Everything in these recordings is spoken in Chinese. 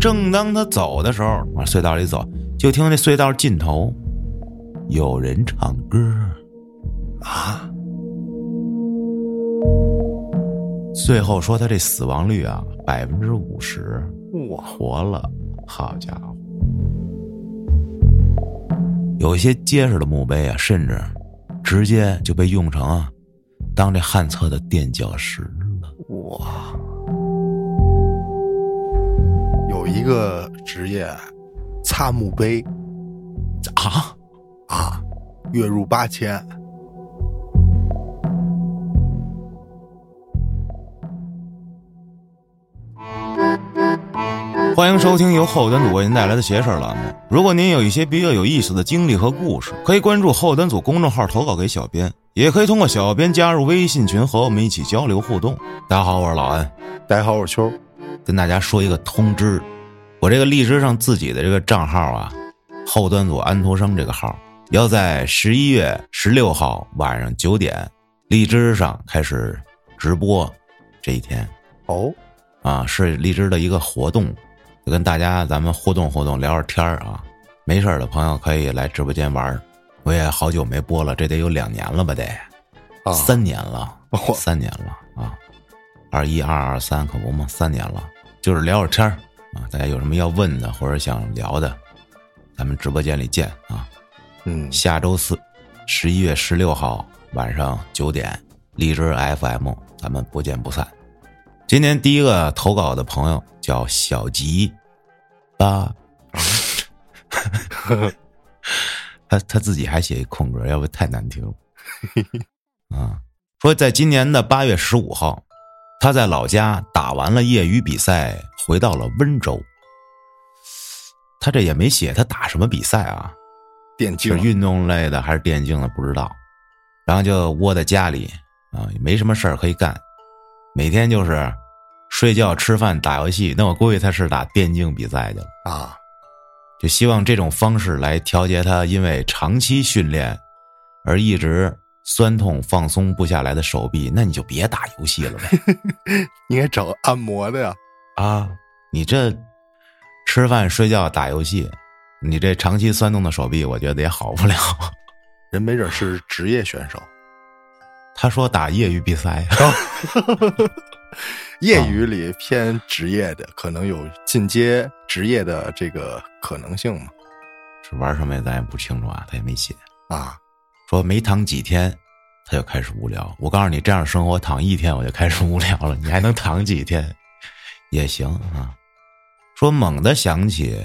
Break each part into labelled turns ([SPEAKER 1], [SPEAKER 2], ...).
[SPEAKER 1] 正当他走的时候，往隧道里走，就听那隧道尽头有人唱歌
[SPEAKER 2] 啊！
[SPEAKER 1] 最后说他这死亡率啊，百分之五十，
[SPEAKER 2] 我，
[SPEAKER 1] 活了，好家伙！有一些结实的墓碑啊，甚至直接就被用成啊，当这旱厕的垫脚石了。
[SPEAKER 2] 哇！一个职业，擦墓碑，
[SPEAKER 1] 啊
[SPEAKER 2] 啊，月入八千。
[SPEAKER 1] 欢迎收听由后端组为您带来的“邪事儿”栏目。如果您有一些比较有意思的经历和故事，可以关注后端组公众号投稿给小编，也可以通过小编加入微信群和我们一起交流互动。大家好，我是老安。
[SPEAKER 2] 大家好，我是秋。
[SPEAKER 1] 跟大家说一个通知，我这个荔枝上自己的这个账号啊，后端组安徒生这个号，要在十一月十六号晚上九点，荔枝上开始直播。这一天
[SPEAKER 2] 哦，
[SPEAKER 1] 啊，是荔枝的一个活动。就跟大家咱们互动互动，聊会天儿啊！没事的朋友可以来直播间玩我也好久没播了，这得有两年了吧？得，三年了，三年了啊！二一二二三可不嘛，三年了，就是聊会天儿啊！大家有什么要问的或者想聊的，咱们直播间里见啊！
[SPEAKER 2] 嗯，
[SPEAKER 1] 下周四，十一月十六号晚上九点，荔枝 FM，咱们不见不散。今天第一个投稿的朋友叫小吉。八，他他自己还写一空格，要不太难听了。啊，说在今年的八月十五号，他在老家打完了业余比赛，回到了温州。他这也没写他打什么比赛啊，
[SPEAKER 2] 电竞
[SPEAKER 1] 是运动类的还是电竞的不知道。然后就窝在家里啊，也没什么事儿可以干，每天就是。睡觉、吃饭、打游戏，那我估计他是打电竞比赛去了
[SPEAKER 2] 啊！
[SPEAKER 1] 就希望这种方式来调节他因为长期训练而一直酸痛、放松不下来的手臂。那你就别打游戏了呗，
[SPEAKER 2] 你该找按摩的呀！
[SPEAKER 1] 啊，你这吃饭、睡觉、打游戏，你这长期酸痛的手臂，我觉得也好不了。
[SPEAKER 2] 人没准是职业选手，
[SPEAKER 1] 他说打业余比赛。
[SPEAKER 2] 业余里偏职业的，可能有进阶职业的这个可能性嘛？
[SPEAKER 1] 是玩什么咱也不清楚啊，他也没写
[SPEAKER 2] 啊。
[SPEAKER 1] 说没躺几天，他就开始无聊。我告诉你，这样生活躺一天我就开始无聊了，你还能躺几天？也行啊。说猛地想起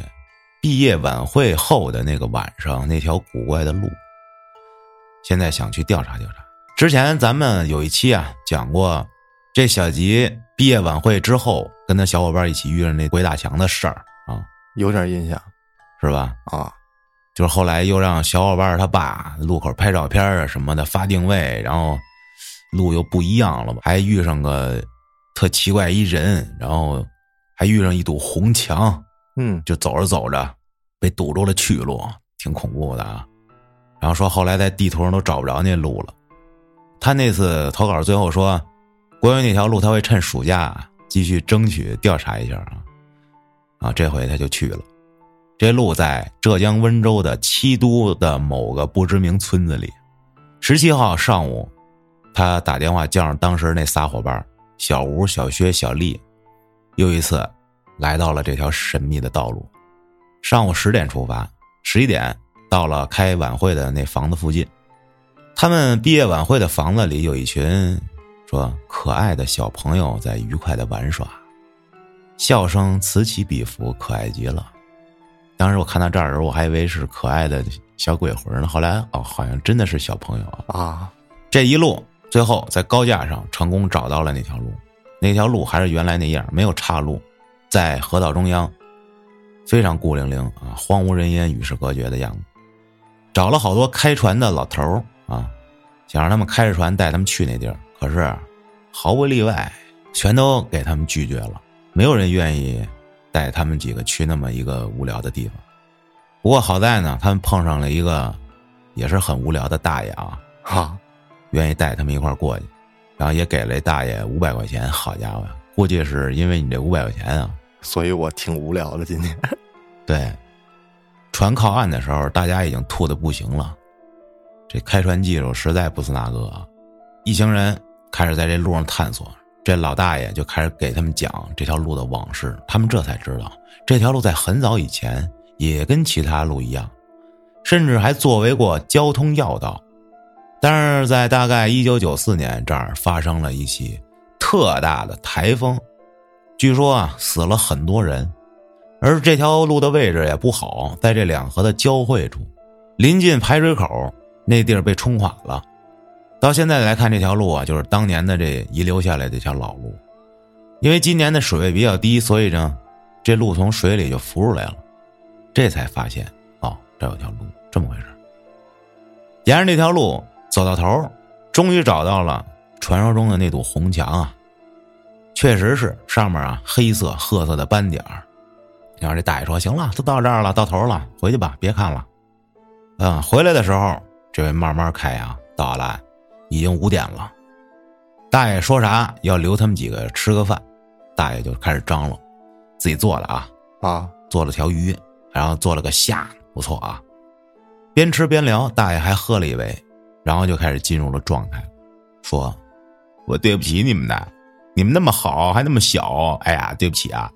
[SPEAKER 1] 毕业晚会后的那个晚上那条古怪的路，现在想去调查调查。之前咱们有一期啊讲过。这小吉毕业晚会之后，跟他小伙伴一起遇上那鬼打墙的事儿啊，
[SPEAKER 2] 有点印象，
[SPEAKER 1] 是吧？
[SPEAKER 2] 啊，
[SPEAKER 1] 就是后来又让小伙伴他爸路口拍照片啊什么的，发定位，然后路又不一样了吧？还遇上个特奇怪一人，然后还遇上一堵红墙，
[SPEAKER 2] 嗯，
[SPEAKER 1] 就走着走着被堵住了去路，挺恐怖的啊。然后说后来在地图上都找不着那路了。他那次投稿最后说。关于那条路，他会趁暑假继续争取调查一下啊，啊，这回他就去了。这路在浙江温州的七都的某个不知名村子里。十七号上午，他打电话叫上当时那仨伙伴小吴、小薛、小丽，又一次来到了这条神秘的道路。上午十点出发，十一点到了开晚会的那房子附近。他们毕业晚会的房子里有一群。说可爱的小朋友在愉快的玩耍，笑声此起彼伏，可爱极了。当时我看到这儿的时候，我还以为是可爱的小鬼魂呢。后来哦，好像真的是小朋友
[SPEAKER 2] 啊！
[SPEAKER 1] 这一路最后在高架上成功找到了那条路，那条路还是原来那样，没有岔路，在河道中央，非常孤零零啊，荒无人烟，与世隔绝的样子。找了好多开船的老头儿啊，想让他们开着船带他们去那地儿。可是，毫无例外，全都给他们拒绝了。没有人愿意带他们几个去那么一个无聊的地方。不过好在呢，他们碰上了一个也是很无聊的大爷啊，
[SPEAKER 2] 哈，
[SPEAKER 1] 愿意带他们一块过去，然后也给了大爷五百块钱。好家伙，估计是因为你这五百块钱啊，
[SPEAKER 2] 所以我挺无聊的今天。
[SPEAKER 1] 对，船靠岸的时候，大家已经吐的不行了。这开船技术实在不是那个，一行人开始在这路上探索。这老大爷就开始给他们讲这条路的往事，他们这才知道，这条路在很早以前也跟其他路一样，甚至还作为过交通要道。但是在大概一九九四年，这儿发生了一起特大的台风，据说啊死了很多人，而这条路的位置也不好，在这两河的交汇处，临近排水口，那地儿被冲垮了。到现在来看，这条路啊，就是当年的这遗留下来的一条老路。因为今年的水位比较低，所以呢，这路从水里就浮出来了。这才发现，哦，这有条路，这么回事。沿着这条路走到头，终于找到了传说中的那堵红墙啊！确实是上面啊黑色褐色的斑点儿。然后这大爷说：“行了，都到这儿了，到头了，回去吧，别看了。”嗯，回来的时候，这位慢慢开啊，到了。已经五点了，大爷说啥要留他们几个吃个饭，大爷就开始张罗，自己做的啊
[SPEAKER 2] 啊，
[SPEAKER 1] 做了条鱼，然后做了个虾，不错啊。边吃边聊，大爷还喝了一杯，然后就开始进入了状态，说：“我对不起你们的，你们那么好还那么小，哎呀，对不起啊。”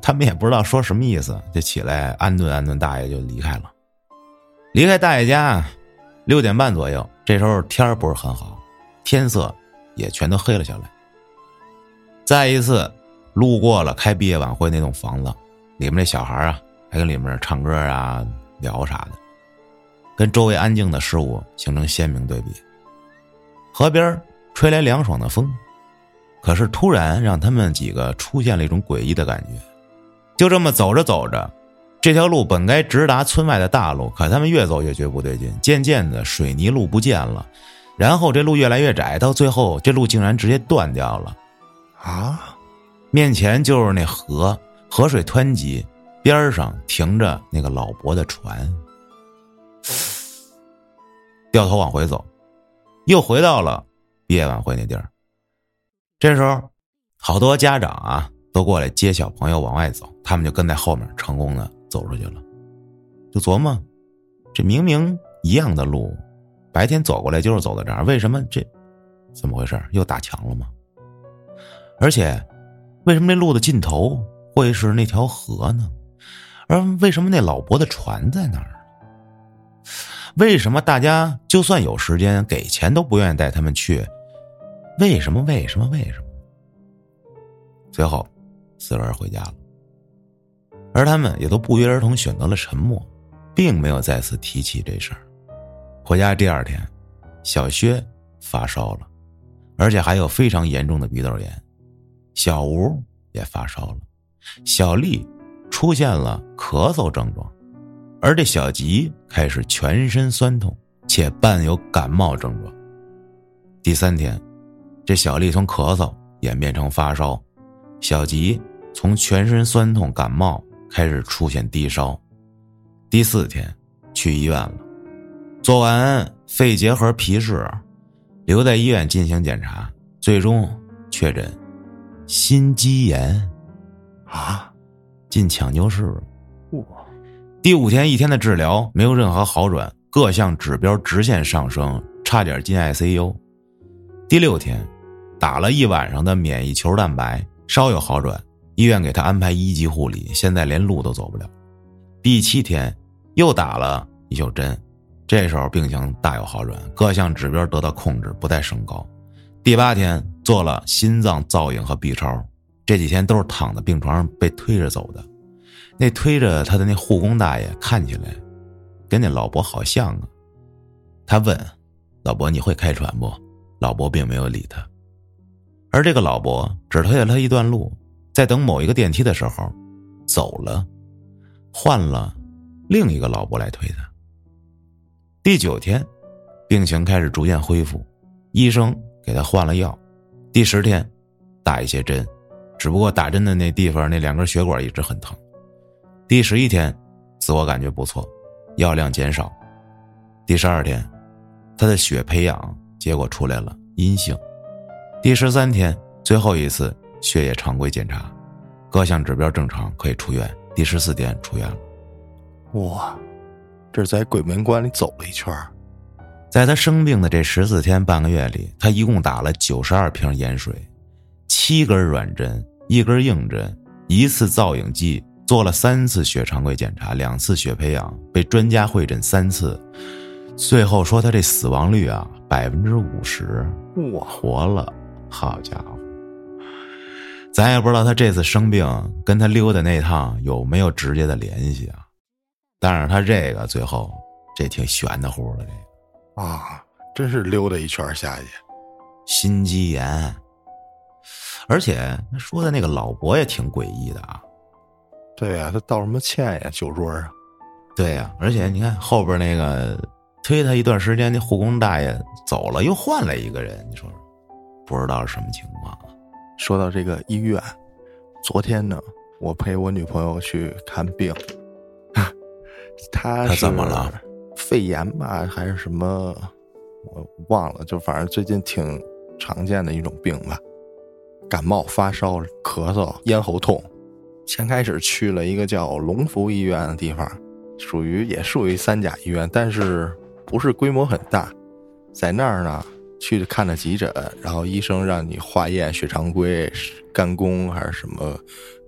[SPEAKER 1] 他们也不知道说什么意思，就起来安顿安顿大爷就离开了。离开大爷家。六点半左右，这时候天儿不是很好，天色也全都黑了下来。再一次路过了开毕业晚会那栋房子，里面那小孩啊，还跟里面唱歌啊、聊啥的，跟周围安静的事物形成鲜明对比。河边吹来凉爽的风，可是突然让他们几个出现了一种诡异的感觉。就这么走着走着。这条路本该直达村外的大路，可他们越走越觉不对劲。渐渐的，水泥路不见了，然后这路越来越窄，到最后这路竟然直接断掉了。
[SPEAKER 2] 啊！
[SPEAKER 1] 面前就是那河，河水湍急，边上停着那个老伯的船。掉头往回走，又回到了毕业晚会那地儿。这时候，好多家长啊都过来接小朋友往外走，他们就跟在后面，成功的。走出去了，就琢磨，这明明一样的路，白天走过来就是走到这儿，为什么这怎么回事？又打墙了吗？而且，为什么那路的尽头会是那条河呢？而为什么那老伯的船在那儿？为什么大家就算有时间给钱都不愿意带他们去？为什么？为什么？为什么？最后，四个人回家了。而他们也都不约而同选择了沉默，并没有再次提起这事儿。回家第二天，小薛发烧了，而且还有非常严重的鼻窦炎；小吴也发烧了，小丽出现了咳嗽症状，而这小吉开始全身酸痛，且伴有感冒症状。第三天，这小丽从咳嗽演变成发烧，小吉从全身酸痛感冒。开始出现低烧，第四天去医院了，做完肺结核皮试，留在医院进行检查，最终确诊心肌炎，
[SPEAKER 2] 啊，
[SPEAKER 1] 进抢救室了。
[SPEAKER 2] 哇！
[SPEAKER 1] 第五天一天的治疗没有任何好转，各项指标直线上升，差点进 ICU。第六天，打了一晚上的免疫球蛋白，稍有好转。医院给他安排一级护理，现在连路都走不了。第七天又打了一宿针，这时候病情大有好转，各项指标得到控制，不再升高。第八天做了心脏造影和 B 超，这几天都是躺在病床上被推着走的。那推着他的那护工大爷看起来跟那老伯好像啊。他问老伯：“你会开船不？”老伯并没有理他，而这个老伯只推了他一段路。在等某一个电梯的时候，走了，换了另一个老伯来推他。第九天，病情开始逐渐恢复，医生给他换了药。第十天，打一些针，只不过打针的那地方那两根血管一直很疼。第十一天，自我感觉不错，药量减少。第十二天，他的血培养结果出来了，阴性。第十三天，最后一次。血液常规检查，各项指标正常，可以出院。第十四天出院了。
[SPEAKER 2] 哇，这是在鬼门关里走了一圈儿
[SPEAKER 1] 在他生病的这十四天半个月里，他一共打了九十二瓶盐水，七根软针，一根硬针，一次造影剂，做了三次血常规检查，两次血培养，被专家会诊三次，最后说他这死亡率啊百分之五十，
[SPEAKER 2] 哇，
[SPEAKER 1] 活了，好家伙！咱也不知道他这次生病跟他溜达那趟有没有直接的联系啊，但是他这个最后这挺悬的乎的，这个
[SPEAKER 2] 啊，真是溜达一圈下去。
[SPEAKER 1] 心肌炎，而且他说的那个老伯也挺诡异的啊，
[SPEAKER 2] 对呀、他道什么歉呀？酒桌啊，
[SPEAKER 1] 对呀、而且你看后边那个推他一段时间，那护工大爷走了，又换了一个人，你说说，不知道是什么情况啊？
[SPEAKER 2] 说到这个医院，昨天呢，我陪我女朋友去看病，她
[SPEAKER 1] 她
[SPEAKER 2] 是
[SPEAKER 1] 怎么了？
[SPEAKER 2] 肺炎吧，还是什么？我忘了，就反正最近挺常见的一种病吧，感冒、发烧、咳嗽、咽喉痛。先开始去了一个叫龙福医院的地方，属于也属于三甲医院，但是不是规模很大。在那儿呢，去看了急诊，然后医生让你化验血常规、肝功还是什么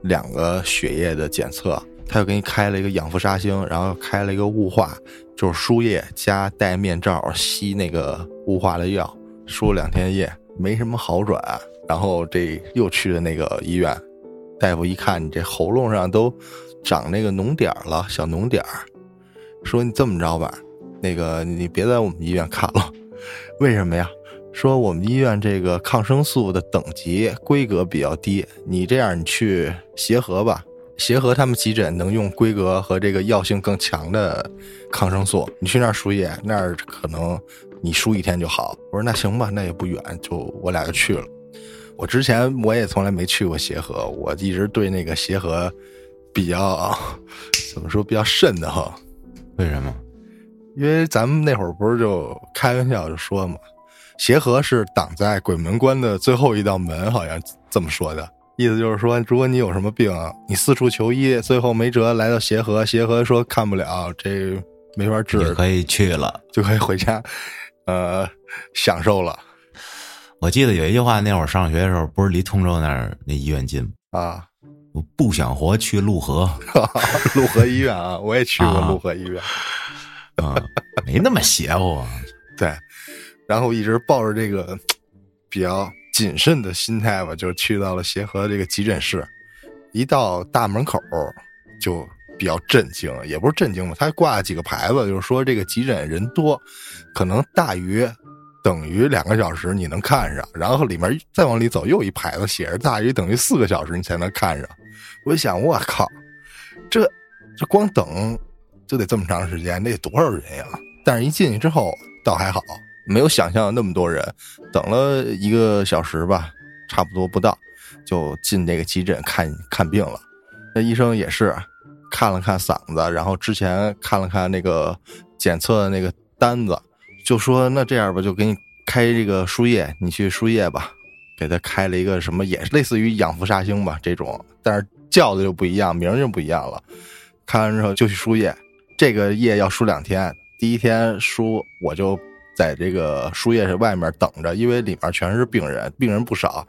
[SPEAKER 2] 两个血液的检测，他又给你开了一个氧氟沙星，然后开了一个雾化，就是输液加戴面罩吸那个雾化的药，输了两天液没什么好转，然后这又去了那个医院，大夫一看你这喉咙上都长那个脓点了，小脓点儿，说你这么着吧，那个你别在我们医院看了，为什么呀？说我们医院这个抗生素的等级规格比较低，你这样你去协和吧，协和他们急诊能用规格和这个药性更强的抗生素，你去那儿输液，那儿可能你输一天就好。我说那行吧，那也不远，就我俩就去了。我之前我也从来没去过协和，我一直对那个协和比较 怎么说比较瘆得慌。
[SPEAKER 1] 为什么？
[SPEAKER 2] 因为咱们那会儿不是就开玩笑就说嘛，协和是挡在鬼门关的最后一道门，好像这么说的。意思就是说，如果你有什么病，你四处求医，最后没辙来到协和，协和说看不了，这没法治，
[SPEAKER 1] 你可以去了。
[SPEAKER 2] 就可以回家，呃，享受了
[SPEAKER 1] 我记得有一句话，那会儿上学的时候，不是离通州那儿那医院近吗？
[SPEAKER 2] 啊。
[SPEAKER 1] 我不想活，去陆河
[SPEAKER 2] 陆河医院啊，我也去过
[SPEAKER 1] 啊
[SPEAKER 2] 陆河医院。
[SPEAKER 1] 啊，没那么邪乎啊。
[SPEAKER 2] 对，然后一直抱着这个比较谨慎的心态吧，就去到了协和这个急诊室。一到大门口就比较震惊，也不是震惊吧，他挂了几个牌子，就是说这个急诊人多，可能大于等于两个小时你能看上，然后里面再往里走又一牌子写着大于等于四个小时你才能看上。我一想，我靠，这这光等就得这么长时间，那得多少人呀？但是一进去之后倒还好，没有想象的那么多人，等了一个小时吧，差不多不到，就进这个急诊看看病了。那医生也是看了看嗓子，然后之前看了看那个检测的那个单子，就说那这样吧，就给你开这个输液，你去输液吧。给他开了一个什么，也类似于氧氟沙星吧这种，但是叫的就不一样，名就不一样了。看完之后就去输液，这个液要输两天。第一天输，我就在这个输液室外面等着，因为里面全是病人，病人不少，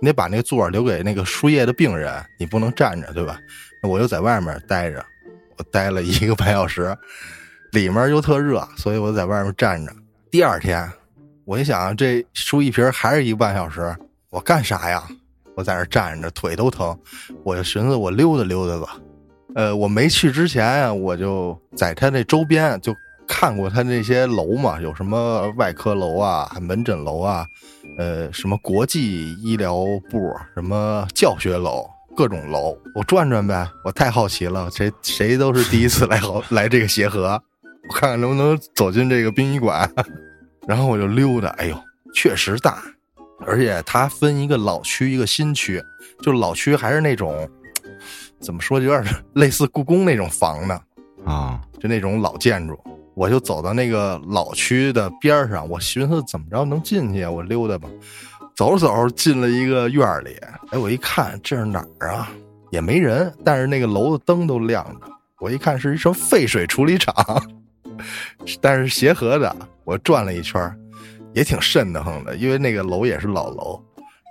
[SPEAKER 2] 你得把那座留给那个输液的病人，你不能站着，对吧？我就在外面待着，我待了一个半小时，里面又特热，所以我在外面站着。第二天，我一想，这输一瓶还是一个半小时，我干啥呀？我在那站着，腿都疼，我就寻思我溜达溜达吧。呃，我没去之前，我就在他那周边就看过他那些楼嘛，有什么外科楼啊、门诊楼啊，呃，什么国际医疗部、什么教学楼，各种楼，我转转呗。我太好奇了，谁谁都是第一次来好 来这个协和，我看看能不能走进这个殡仪馆。然后我就溜达，哎呦，确实大，而且它分一个老区一个新区，就老区还是那种怎么说，有点类似故宫那种房呢，
[SPEAKER 1] 啊，
[SPEAKER 2] 就那种老建筑。我就走到那个老区的边上，我寻思怎么着能进去啊？我溜达吧，走着走着进了一个院里，哎，我一看这是哪儿啊？也没人，但是那个楼的灯都亮着。我一看是一什么废水处理厂，但是协和的。我转了一圈，也挺瘆得慌的，因为那个楼也是老楼。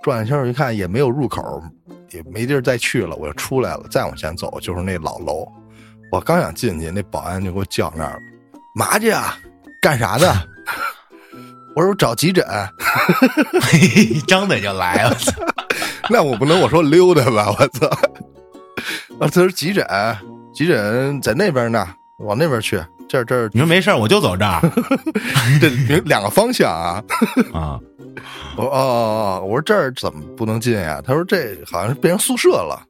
[SPEAKER 2] 转一圈我一看也没有入口，也没地儿再去了，我就出来了。再往前走就是那老楼。我刚想进去，那保安就给我叫那儿了：“嘛去啊？干啥的？”我说：“找急诊。”
[SPEAKER 1] 张嘴就来，我操！
[SPEAKER 2] 那我不能我说溜达吧？我操！啊，他说急诊，急诊在那边呢，往那边去。这这，
[SPEAKER 1] 你说没事我就走这儿。
[SPEAKER 2] 这两个方向啊。
[SPEAKER 1] 啊，
[SPEAKER 2] 我哦哦哦，我说这儿怎么不能进呀？他说这好像是变成宿舍了。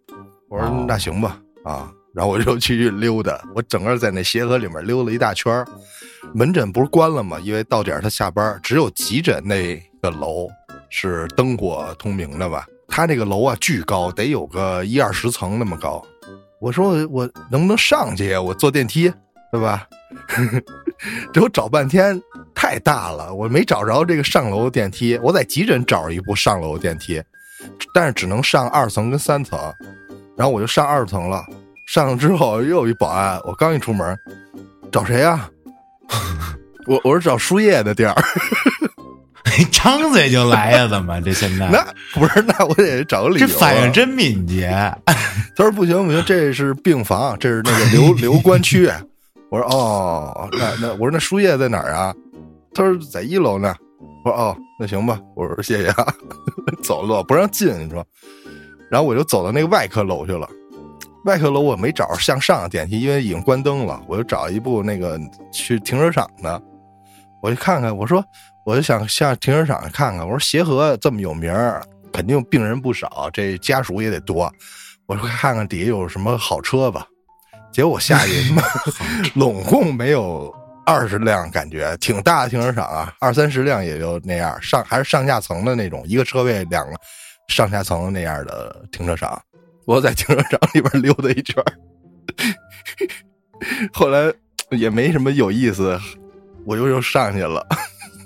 [SPEAKER 2] 我说那行吧，啊，然后我就去溜达。我整个在那协和里面溜了一大圈门诊不是关了吗？因为到点他下班，只有急诊那个楼是灯火通明的吧？他那个楼啊，巨高，得有个一二十层那么高。我说我能不能上去呀？我坐电梯，对吧？这我找半天，太大了，我没找着这个上楼电梯。我在急诊找了一部上楼电梯，但是只能上二层跟三层。然后我就上二层了，上了之后又有一保安，我刚一出门，找谁呀？我我是找输液的地儿。
[SPEAKER 1] 张嘴就来呀？怎么这现在？
[SPEAKER 2] 那不是，那我得找个理由。
[SPEAKER 1] 这反应真敏捷。
[SPEAKER 2] 他说不行不行，这是病房，这是那个留留观区。我说哦，那那我说那输液在哪儿啊？他说在一楼呢。我说哦，那行吧。我说谢谢啊。走了不让进，你说。然后我就走到那个外科楼去了。外科楼我没找着向上的电梯，因为已经关灯了。我就找一部那个去停车场的。我去看看，我说。我就想下停车场看看，我说协和这么有名肯定病人不少，这家属也得多。我说看看底下有什么好车吧。结果我下去，拢共没有二十辆，感觉挺大的停车场啊，二三十辆也就那样。上还是上下层的那种，一个车位两个上下层那样的停车场。我在停车场里边溜达一圈，后来也没什么有意思，我又又上去了。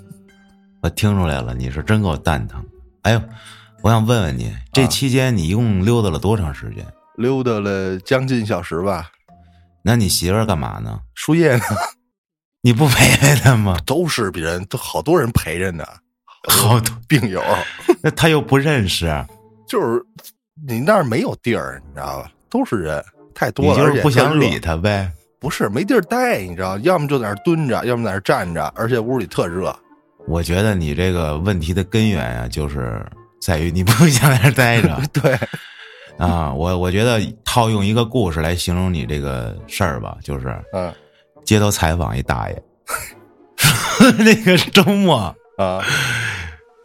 [SPEAKER 1] 我听出来了，你是真够蛋疼。哎呦，我想问问你，这期间你一共溜达了多长时间？
[SPEAKER 2] 溜达了将近一小时吧。
[SPEAKER 1] 那你媳妇儿干嘛呢？
[SPEAKER 2] 输液呢？
[SPEAKER 1] 你不陪陪她吗？
[SPEAKER 2] 都是别人，都好多人陪着呢，
[SPEAKER 1] 好多
[SPEAKER 2] 病友。
[SPEAKER 1] 那他又不认识，
[SPEAKER 2] 就是你那儿没有地儿，你知道吧？都是人，太多了，
[SPEAKER 1] 就是不想理他呗。
[SPEAKER 2] 不是没地儿待，你知道？要么就在那蹲着，要么在那站着，而且屋里特热。
[SPEAKER 1] 我觉得你这个问题的根源啊，就是在于你不想在这待着。
[SPEAKER 2] 对，
[SPEAKER 1] 啊，我我觉得套用一个故事来形容你这个事儿吧，就是
[SPEAKER 2] 嗯，
[SPEAKER 1] 街头采访一大爷，那个周末
[SPEAKER 2] 啊，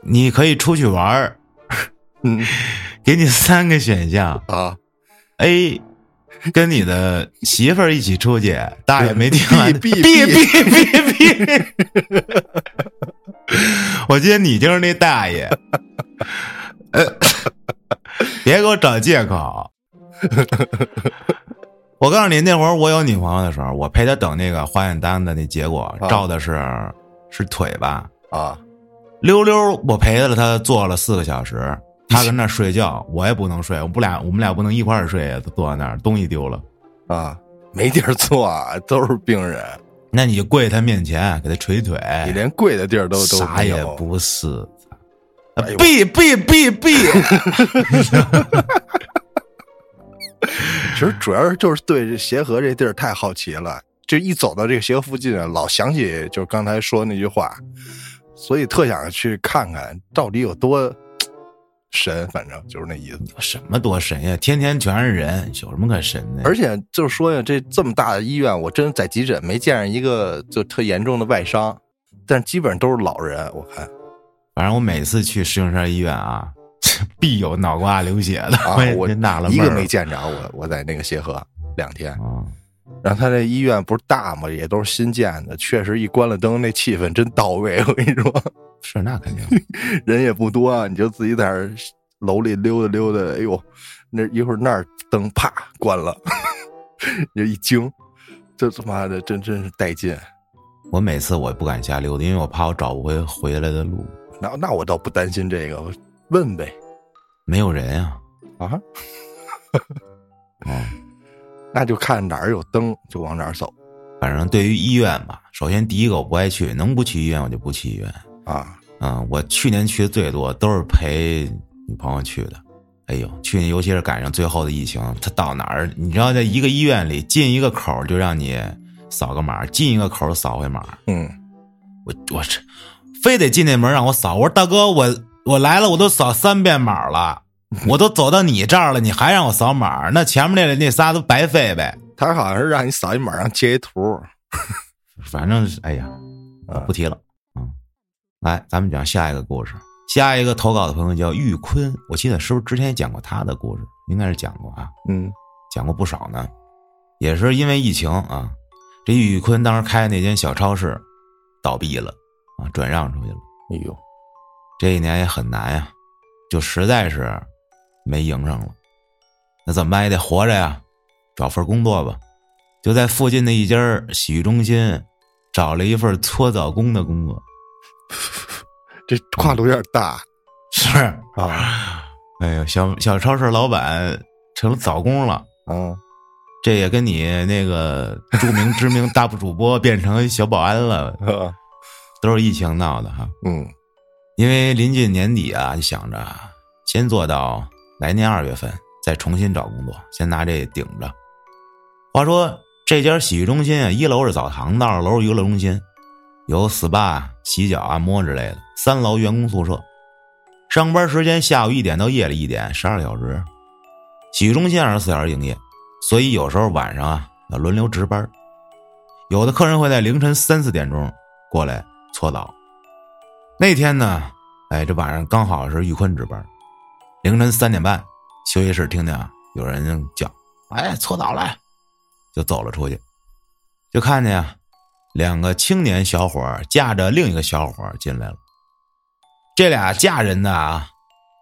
[SPEAKER 1] 你可以出去玩儿，
[SPEAKER 2] 嗯，
[SPEAKER 1] 给你三个选项
[SPEAKER 2] 啊
[SPEAKER 1] ，A。跟你的媳妇儿一起出去，大爷没听完
[SPEAKER 2] ，，B B
[SPEAKER 1] B B B，！我记得你就是那大爷，别给我找借口。我告诉你，那会儿我有女朋友的时候，我陪她等那个化验单的那结果，照的是是腿吧？
[SPEAKER 2] 啊，
[SPEAKER 1] 溜溜，我陪了她坐了四个小时。他跟那睡觉，我也不能睡，我们俩我们俩不能一块儿睡，坐在那儿，东西丢了，
[SPEAKER 2] 啊，没地儿坐，都是病人，
[SPEAKER 1] 那你就跪他面前给他捶腿，
[SPEAKER 2] 你连跪的地儿都都
[SPEAKER 1] 啥也不是，闭闭闭闭，
[SPEAKER 2] 其实主要是就是对这协和这地儿太好奇了，就一走到这个协和附近，老想起就是刚才说那句话，所以特想去看看到底有多。神，反正就是那意思。
[SPEAKER 1] 什么多神呀？天天全是人，有什么可神的？
[SPEAKER 2] 而且就是说呀，这这么大的医院，我真在急诊没见着一个就特严重的外伤，但基本上都是老人。我看，
[SPEAKER 1] 反正我每次去石景山医院啊，必有脑瓜流血的。
[SPEAKER 2] 我
[SPEAKER 1] 纳了
[SPEAKER 2] 一个没见着。我我在那个协和两天，然后他那医院不是大嘛，也都是新建的，确实一关了灯，那气氛真到位。我跟你说。
[SPEAKER 1] 是那肯定，
[SPEAKER 2] 人也不多，你就自己在那楼里溜达溜达。哎呦，那一会儿那儿灯啪关了，你 就一惊，这他妈的真真是带劲。
[SPEAKER 1] 我每次我不敢瞎溜达，因为我怕我找不回回来的路。
[SPEAKER 2] 那那我倒不担心这个，问呗。
[SPEAKER 1] 没有人啊
[SPEAKER 2] 啊？
[SPEAKER 1] 嗯，
[SPEAKER 2] 那就看哪儿有灯就往哪儿走
[SPEAKER 1] 反正对于医院吧，首先第一个我不爱去，能不去医院我就不去医院。
[SPEAKER 2] 啊。
[SPEAKER 1] 嗯，我去年去的最多，都是陪女朋友去的。哎呦，去年尤其是赶上最后的疫情，他到哪儿，你知道，在一个医院里进一个口就让你扫个码，进一个口儿扫回码。
[SPEAKER 2] 嗯，
[SPEAKER 1] 我我这非得进那门让我扫。我说大哥，我我来了，我都扫三遍码了，我都走到你这儿了，你还让我扫码？那前面那那仨都白费呗。
[SPEAKER 2] 他好像是让你扫一码，让截一图。
[SPEAKER 1] 反正是哎呀，
[SPEAKER 2] 啊
[SPEAKER 1] 不提了。嗯，来，咱们讲下一个故事。下一个投稿的朋友叫玉坤，我记得是不是之前也讲过他的故事？应该是讲过啊，
[SPEAKER 2] 嗯
[SPEAKER 1] 讲过不少呢。也是因为疫情啊，这玉坤当时开的那间小超市倒闭了啊，转让出去了。
[SPEAKER 2] 哎呦，
[SPEAKER 1] 这一年也很难呀，就实在是没营上了。那怎么办也得活着呀，找份工作吧。就在附近的一家洗浴中心找了一份搓澡工的工作。
[SPEAKER 2] 这跨度有点大
[SPEAKER 1] 是，
[SPEAKER 2] 啊。
[SPEAKER 1] 哎呦，小小超市老板成了澡工了，
[SPEAKER 2] 嗯，
[SPEAKER 1] 这也跟你那个著名知名大主播 变成小保安了，
[SPEAKER 2] 啊
[SPEAKER 1] 都是疫情闹的哈。
[SPEAKER 2] 嗯
[SPEAKER 1] 因为临近年底啊，就想着先做到来年二月份，再重新找工作，先拿这顶着。话说这家洗浴中心啊，一楼是澡堂子，二楼是娱乐中心，有 SPA、洗脚、按摩之类的。三楼员工宿舍，上班时间下午一点到夜里一点，十二小时。洗浴中心二十四小时营业，所以有时候晚上啊要轮流值班。有的客人会在凌晨三四点钟过来搓澡。那天呢，哎，这晚上刚好是玉坤值班，凌晨三点半，休息室听见啊有人叫：“哎，搓澡来！”就走了出去，就看见啊两个青年小伙儿架着另一个小伙儿进来了。这俩嫁人的啊，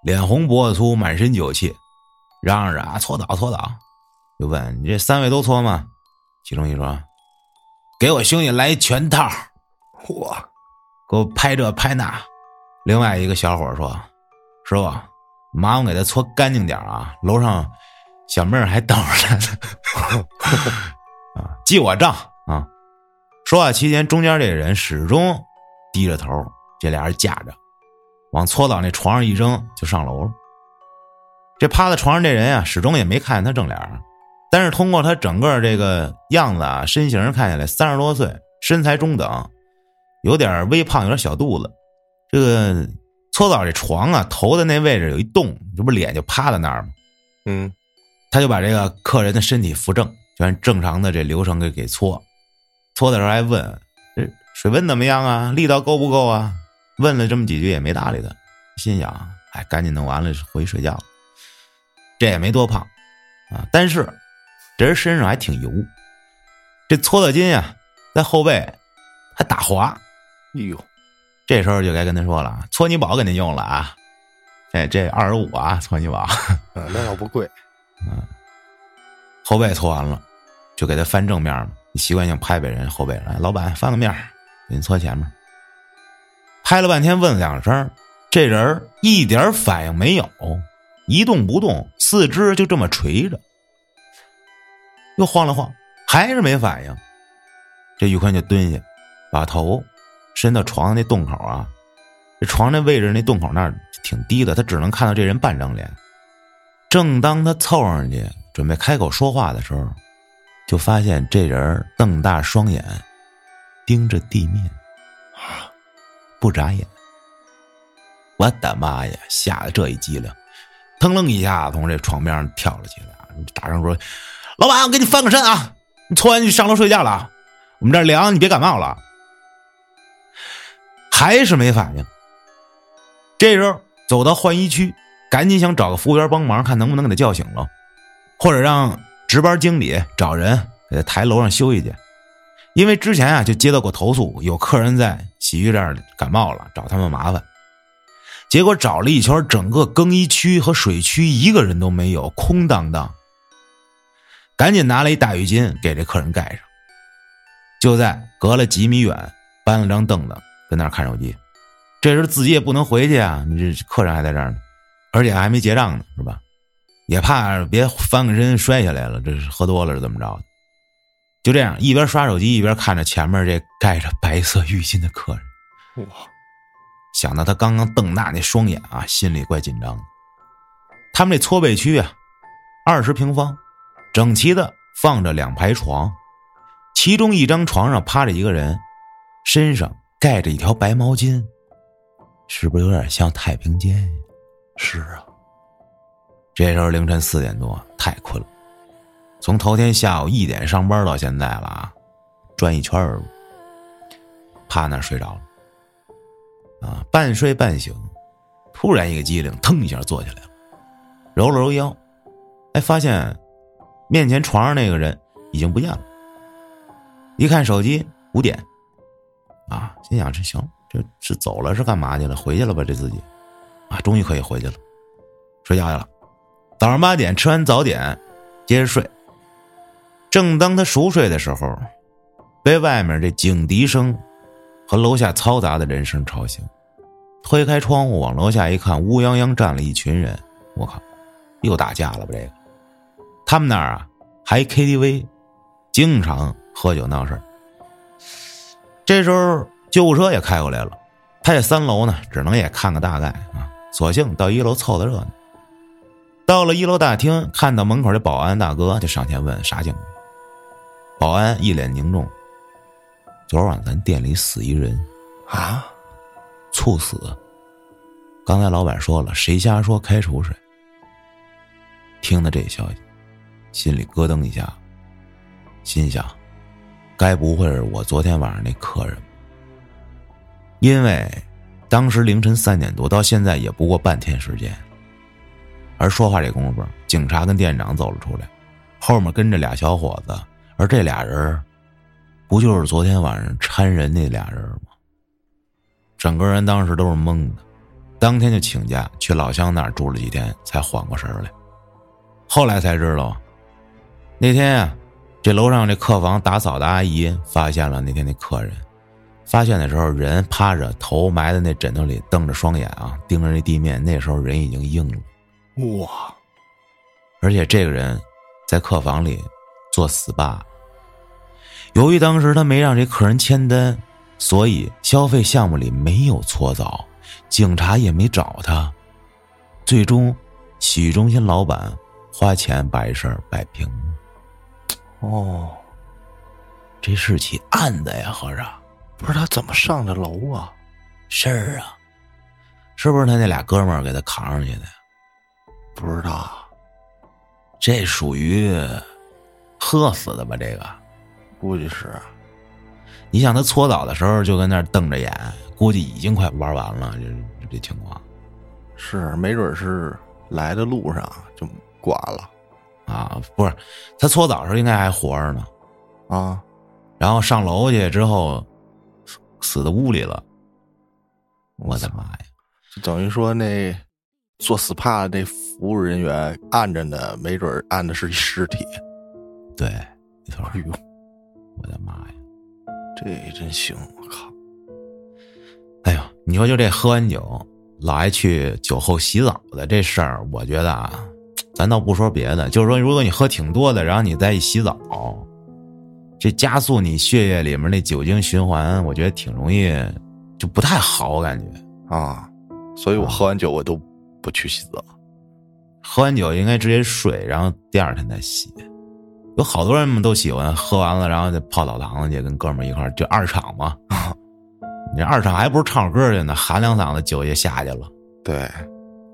[SPEAKER 1] 脸红脖子粗，满身酒气，嚷嚷着啊搓澡搓澡，就问你这三位都搓吗？其中一说：“给我兄弟来一全套。”
[SPEAKER 2] 嚯，
[SPEAKER 1] 给我拍这拍那。另外一个小伙说：“师傅，麻烦给他搓干净点啊，楼上小妹儿还等着呢。啊，记我账啊！”说话期间，中间这人始终低着头，这俩人架着，往搓澡那床上一扔，就上楼了。这趴在床上这人啊，始终也没看见他正脸但是通过他整个这个样子啊，身形看起来三十多岁，身材中等，有点微胖，有点小肚子。这个搓澡这床啊，头的那位置有一洞，这不脸就趴在那儿吗？
[SPEAKER 2] 嗯
[SPEAKER 1] 他就把这个客人的身体扶正，就按正常的这流程给给搓。搓的时候还问：“这水温怎么样啊？力道够不够啊？”问了这么几句也没搭理他，心想：“哎，赶紧弄完了回去睡觉了。”这也没多胖啊，但是这人身上还挺油，这搓澡巾啊，在后背还打滑。
[SPEAKER 2] 哎呦，
[SPEAKER 1] 这时候就该跟他说了，搓泥宝给您用了啊，哎，这二十五啊，搓泥宝。
[SPEAKER 2] 啊，那倒不贵。
[SPEAKER 1] 嗯后背搓完了，就给他翻正面嘛，习惯性拍拍人后背，哎，老板翻个面给您搓前面。拍了半天，问了两声，这人一点反应没有，一动不动，四肢就这么垂着。又晃了晃，还是没反应。这玉坤就蹲下，把头伸到床那洞口啊，这床那位置那洞口那儿挺低的，他只能看到这人半张脸。正当他凑上去准备开口说话的时候，就发现这人瞪大双眼，盯着地面，不眨眼。我的妈呀！吓得这一激灵，腾楞一下从这床边上跳了起来，大声说：“老板，我给你翻个身啊！你搓完就上楼睡觉了，我们这凉，你别感冒了。”还是没反应。这时候走到换衣区，赶紧想找个服务员帮忙，看能不能给他叫醒了，或者让值班经理找人给他抬楼上休息去。因为之前啊就接到过投诉，有客人在洗浴这儿感冒了，找他们麻烦。结果找了一圈，整个更衣区和水区一个人都没有，空荡荡。赶紧拿了一大浴巾给这客人盖上，就在隔了几米远搬了张凳子跟那儿看手机。这时候自己也不能回去啊，你这客人还在这儿呢，而且还没结账呢，是吧？也怕别翻个身摔下来了，这是喝多了是怎么着的？就这样，一边刷手机一边看着前面这盖着白色浴巾的客人，
[SPEAKER 2] 哇，
[SPEAKER 1] 想到他刚刚瞪大那双眼啊，心里怪紧张的。他们这搓背区啊，二十平方，整齐的放着两排床，其中一张床上趴着一个人，身上盖着一条白毛巾，是不是有点像太平间呀？
[SPEAKER 2] 是啊，
[SPEAKER 1] 这时候凌晨四点多，太困了，从头天下午一点上班到现在了啊，转一圈儿，趴那儿睡着了，啊，半睡半醒，突然一个机灵，腾一下坐起来了，揉了揉腰，哎，发现面前床上那个人已经不见了。一看手机，五点，啊，心想这行，这是走了是干嘛去了？回去了吧？这自己，啊，终于可以回去了，睡觉去了。早上八点吃完早点，接着睡。正当他熟睡的时候，被外面这警笛声和楼下嘈杂的人声吵醒。推开窗户往楼下一看，乌泱泱站了一群人。我靠，又打架了吧？这个，他们那儿啊还 KTV，经常喝酒闹事。这时候救护车也开过来了，他这三楼呢，只能也看个大概啊，索性到一楼凑凑热闹。到了一楼大厅，看到门口的保安大哥，就上前问啥情况。保安一脸凝重：“昨晚咱店里死一人，
[SPEAKER 2] 啊，
[SPEAKER 1] 猝死。刚才老板说了，谁瞎说开除谁。”听到这消息，心里咯噔一下，心想：该不会是我昨天晚上那客人吧？因为当时凌晨三点多，到现在也不过半天时间。而说话这功夫，警察跟店长走了出来，后面跟着俩小伙子，而这俩人，不就是昨天晚上搀人那俩人吗？整个人当时都是懵的，当天就请假去老乡那儿住了几天，才缓过神来。后来才知道，那天啊、这楼上这客房打扫的阿姨发现了那天那客人，发现的时候人趴着，头埋在那枕头里，瞪着双眼啊，盯着那地面。那时候人已经硬了。
[SPEAKER 2] 哇，
[SPEAKER 1] 而且这个人在客房里做 SPA。由于当时他没让这客人签单，所以消费项目里没有搓澡，警察也没找他。最终，洗浴中心老板花钱把这事儿摆平了。
[SPEAKER 2] 哦，
[SPEAKER 1] 这是起案子呀，合着
[SPEAKER 2] 不是他怎么上的楼啊？
[SPEAKER 1] 事儿啊，是不是他那俩哥们儿给他扛上去的呀？
[SPEAKER 2] 不知道，
[SPEAKER 1] 这属于喝死的吧？这个。
[SPEAKER 2] 估计是
[SPEAKER 1] 你想他搓澡的时候就跟那瞪着眼，估计已经快玩完了，这这情况
[SPEAKER 2] 是，没准是来的路上就挂了
[SPEAKER 1] 啊，不是他搓澡的时候应该还活着呢，
[SPEAKER 2] 啊。
[SPEAKER 1] 然后上楼去之后死死在屋里了，我的妈呀！
[SPEAKER 2] 就等于说那做 SPA 那服务人员按着呢，没准按的是一尸体。
[SPEAKER 1] 对，没错，
[SPEAKER 2] 哎呦，
[SPEAKER 1] 我的妈呀！
[SPEAKER 2] 这真行！我靠，
[SPEAKER 1] 哎呦，你说就这喝完酒老爱去酒后洗澡的这事儿，我觉得啊，咱倒不说别的，就是说，如果你喝挺多的，然后你再一洗澡，这加速你血液里面那酒精循环，我觉得挺容易，就不太好，我感觉。
[SPEAKER 2] 啊！所以我喝完酒我都不去洗澡。
[SPEAKER 1] 喝完酒应该直接睡，然后第二天再洗。有好多人们都喜欢喝完了，然后再泡澡堂子去，跟哥们儿一块儿就二场嘛。你这二场还不是唱歌去呢，喊两嗓子酒也下去了
[SPEAKER 2] 对，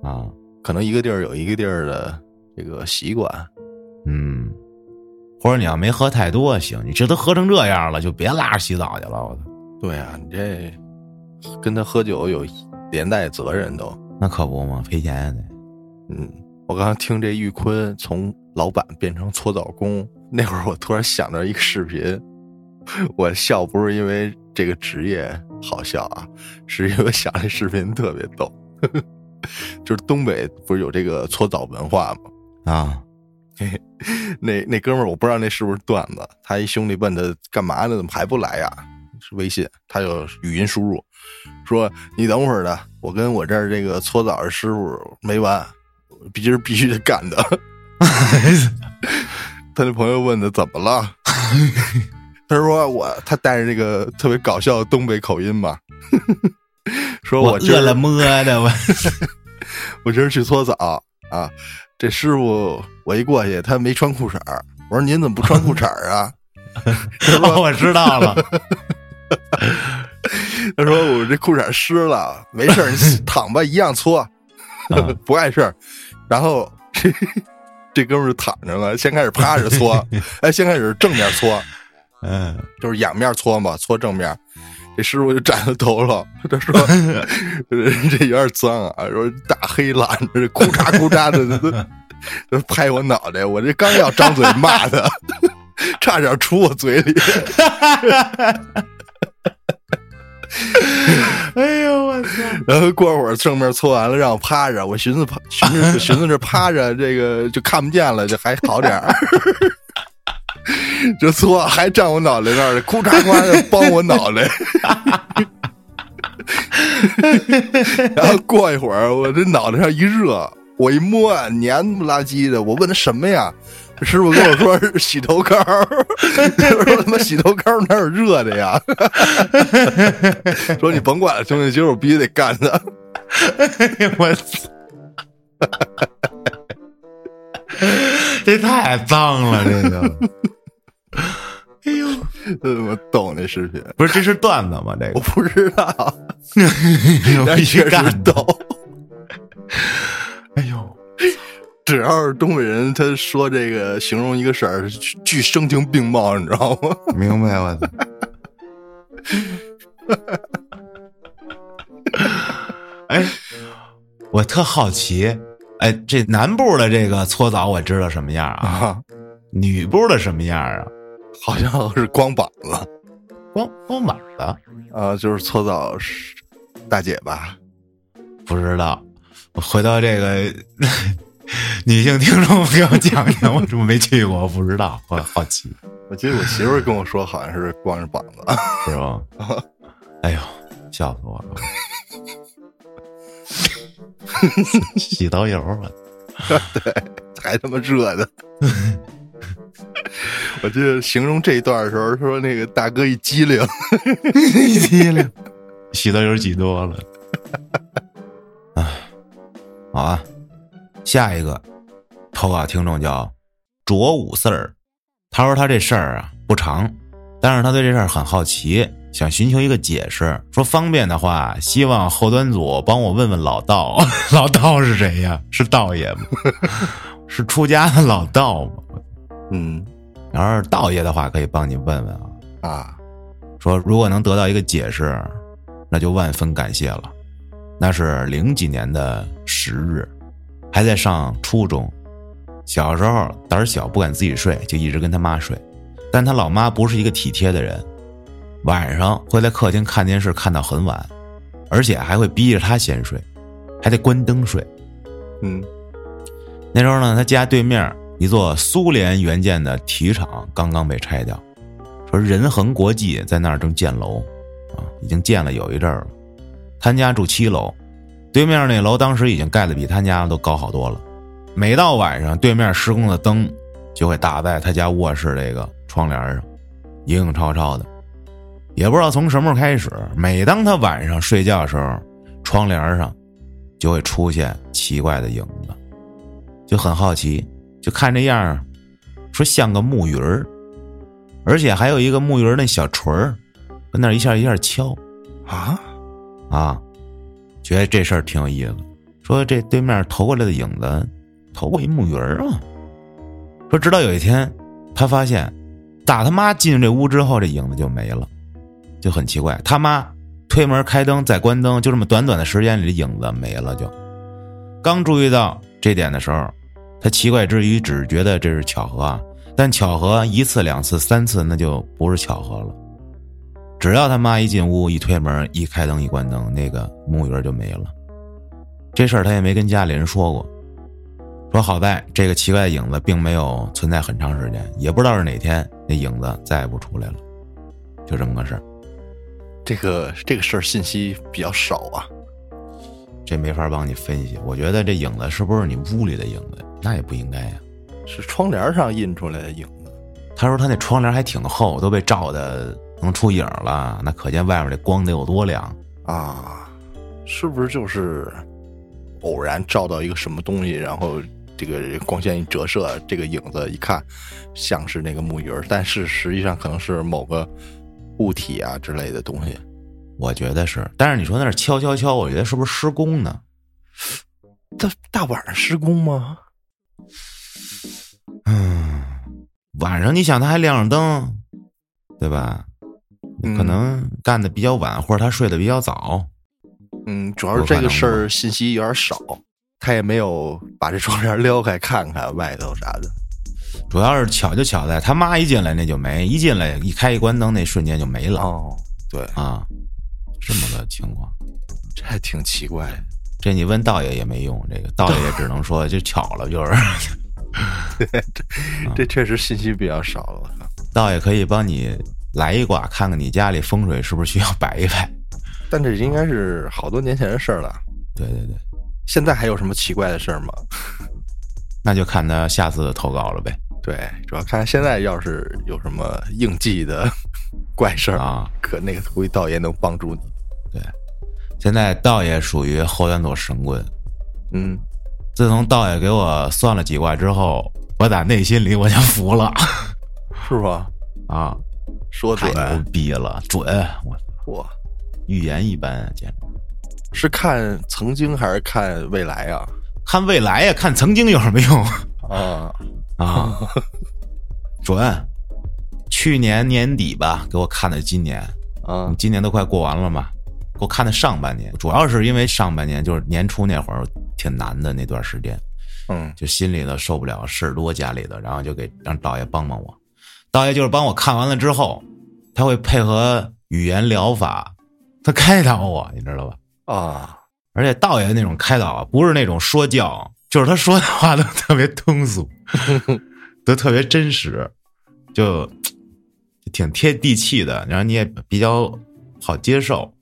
[SPEAKER 1] 啊。
[SPEAKER 2] 可能一个地儿有一个地儿的这个习惯。
[SPEAKER 1] 嗯，或者你要没喝太多行，你这都喝成这样了，就别拉着洗澡去了。我操，
[SPEAKER 2] 对啊，你这跟他喝酒有连带责任都。
[SPEAKER 1] 那可不嘛，赔钱得。
[SPEAKER 2] 嗯，我刚刚听这玉坤从老板变成搓澡工 那会儿，我突然想到一个视频，我笑不是因为这个职业好笑啊，是因为想这视频特别逗，就是东北不是有这个搓澡文化吗？
[SPEAKER 1] 啊，
[SPEAKER 2] 嘿嘿，那那哥们儿我不知道那是不是段子，他一兄弟问他干嘛呢？怎么还不来呀？是微信，他有语音输入，说你等会儿的，我跟我这儿这个搓澡的师傅没完，必须必须得干的。他那朋友问他怎么了，他说我他带着这个特别搞笑的东北口音嘛，说
[SPEAKER 1] 我饿了么的我。
[SPEAKER 2] 我今儿去搓澡啊，这师傅我一过去，他没穿裤衩儿我说您怎么不穿裤衩儿啊？
[SPEAKER 1] 哦，我知道了。
[SPEAKER 2] 他说我这裤衩湿了，没事儿，你 躺吧，一样搓，
[SPEAKER 1] 嗯
[SPEAKER 2] 不碍事儿。然后这这哥们儿就躺着了，先开始趴着搓，哎，先开始正面搓，
[SPEAKER 1] 嗯，
[SPEAKER 2] 就是仰面搓嘛，搓正面。这师傅就站在头了，他说：“这有点脏啊，说大黑懒着，这咕嚓咕嚓的都都拍我脑袋，我这刚要张嘴骂他，差点出我嘴里。
[SPEAKER 1] 哎呦我操！
[SPEAKER 2] 然后过会儿正面搓完了，让我趴着，我寻思趴，寻思寻思这趴着，这个就看不见了，就还好点儿。这搓还站我脑袋那儿，咕嚓嚓的帮我脑袋。然后过一会儿，我这脑袋上一热，我一摸，黏不拉几的。我问他什么呀？师傅跟我说是洗头膏儿，我说他妈洗头膏哪有热的呀？说你甭管了，兄弟，今儿我必须得干他。
[SPEAKER 1] 我操！这太脏了，这个。哎呦，
[SPEAKER 2] 这他妈逗那视频，
[SPEAKER 1] 不是，这是段子吗？这个我
[SPEAKER 2] 不知道，
[SPEAKER 1] 我必须
[SPEAKER 2] 确实
[SPEAKER 1] 干。
[SPEAKER 2] 逗。
[SPEAKER 1] 哎呦，
[SPEAKER 2] 只要是东北人，他说这个形容一个事儿，巨声情并茂，你知道吗？
[SPEAKER 1] 明白我操！哎，我特好奇，哎，这南部的这个搓澡我知道什么样啊，
[SPEAKER 2] 啊，
[SPEAKER 1] 女部的什么样啊？
[SPEAKER 2] 好像是光膀子
[SPEAKER 1] 光光膀子
[SPEAKER 2] 啊，就是搓澡是大姐吧？
[SPEAKER 1] 不知道。我回到这个 女性听众给我讲讲，我怎么没去过？我不知道，我好奇，
[SPEAKER 2] 我记得我媳妇跟我说，好像是光着膀子。
[SPEAKER 1] 是吧？哎呦，笑死我了！洗头油对！
[SPEAKER 2] 还他妈热的。我记得形容这一段的时候，说那个大哥一机灵，
[SPEAKER 1] 一激灵，洗头油挤多了。哎，好啊，下一个投稿听众叫卓五四儿，他说他这事儿啊不长，但是他对这事儿很好奇，想寻求一个解释。说方便的话，希望后端组帮我问问老道，老道是谁呀？是道爷吗？是出家的老道吗？
[SPEAKER 2] 嗯
[SPEAKER 1] 要是道爷的话，可以帮你问问啊。
[SPEAKER 2] 啊，
[SPEAKER 1] 说如果能得到一个解释，那就万分感谢了。那是零几年的十日，还在上初中。小时候胆儿小，不敢自己睡，就一直跟他妈睡。但他老妈不是一个体贴的人，晚上会在客厅看电视看到很晚，而且还会逼着他先睡，还得关灯睡。
[SPEAKER 2] 嗯
[SPEAKER 1] 那时候呢，他家对面一座苏联援建的体育场刚刚被拆掉，说仁恒国际在那儿正建楼，啊，已经建了有一阵儿了。他家住七楼，对面那楼当时已经盖的比他家都高好多了。每到晚上，对面施工的灯就会打在他家卧室这个窗帘上，影影绰绰的。也不知道从什么时候开始，每当他晚上睡觉的时候，窗帘上就会出现奇怪的影子。就很好奇，就看这样儿，说像个木鱼儿，而且还有一个木鱼儿那小锤儿，跟那儿一下一下敲
[SPEAKER 2] 啊，
[SPEAKER 1] 啊，觉得这事儿挺有意思。说这对面投过来的影子，投过一木鱼儿啊。说直到有一天，他发现打他妈进这屋之后，这影子就没了，就很奇怪。他妈推门开灯再关灯，就这么短短的时间里，这影子没了就。刚注意到这点的时候，他奇怪之余只觉得这是巧合啊，但巧合一次、两次、三次，那就不是巧合了。只要他妈一进屋，一推门，一开灯，一关灯，那个木鱼就没了。这事儿他也没跟家里人说过，说好在这个奇怪的影子并没有存在很长时间，也不知道是哪天那影子再也不出来了，就这么个事儿。
[SPEAKER 2] 这个这个事儿信息比较少啊。
[SPEAKER 1] 这没法帮你分析。我觉得这影子是不是你屋里的影子？那也不应该呀。
[SPEAKER 2] 是窗帘上印出来的影子。
[SPEAKER 1] 他说他那窗帘还挺厚，都被照的能出影了，那可见外面这光得有多亮
[SPEAKER 2] 啊！是不是就是偶然照到一个什么东西，然后这个光线一折射，这个影子一看像是那个木鱼儿，但是实际上可能是某个物体啊之类的东西。
[SPEAKER 1] 我觉得是，但是你说那是敲敲敲，我觉得是不是施工呢？
[SPEAKER 2] 大大晚上施工吗？
[SPEAKER 1] 嗯，晚上你想他还亮着灯，对吧？可能干的比较晚，或者他睡得比较早。
[SPEAKER 2] 嗯，主要是这个事儿信息有点少，他也没有把这窗帘撩开看看外头啥的。
[SPEAKER 1] 主要是巧就巧在他妈一进来那就没，一进来一开一关灯那瞬间就没了。
[SPEAKER 2] 哦，对
[SPEAKER 1] 啊，这么个情况，
[SPEAKER 2] 这还挺奇怪。
[SPEAKER 1] 这你问道爷也没用，这个道爷也只能说就巧了，就是。
[SPEAKER 2] 这这确实信息比较少了。
[SPEAKER 1] 道爷可以帮你来一卦，看看你家里风水是不是需要摆一摆。
[SPEAKER 2] 但这应该是好多年前的事儿了。
[SPEAKER 1] 对对对，
[SPEAKER 2] 现在还有什么奇怪的事儿吗？
[SPEAKER 1] 那就看他下次投稿了呗。
[SPEAKER 2] 对，主要看现在要是有什么应季的怪事儿
[SPEAKER 1] 啊，
[SPEAKER 2] 可那个估计道爷能帮助你。
[SPEAKER 1] 对，现在道爷属于后援佐神棍。
[SPEAKER 2] 嗯。
[SPEAKER 1] 自从道爷给我算了几卦之后，我打内心里我就服了，
[SPEAKER 2] 是吧？
[SPEAKER 1] 啊，
[SPEAKER 2] 说
[SPEAKER 1] 太牛逼了，准！我
[SPEAKER 2] 我
[SPEAKER 1] 预言一般，简直
[SPEAKER 2] 是看曾经还是看未来啊？
[SPEAKER 1] 看未来呀，看曾经有什么用
[SPEAKER 2] 啊
[SPEAKER 1] 啊？准！去年年底吧，给我看的今年
[SPEAKER 2] 啊，
[SPEAKER 1] 今年都快过完了嘛。给我看的上半年，主要是因为上半年就是年初那会儿挺难的那段时间，
[SPEAKER 2] 嗯，
[SPEAKER 1] 就心里头受不了事儿多家里的，然后就给让道爷帮帮我。道爷就是帮我看完了之后，他会配合语言疗法，他开导我，你知道吧？
[SPEAKER 2] 啊，
[SPEAKER 1] 而且道爷那种开导啊，不是那种说教，就是他说的话都特别通俗，都特别真实，就挺贴地气的，然后你也比较好接受。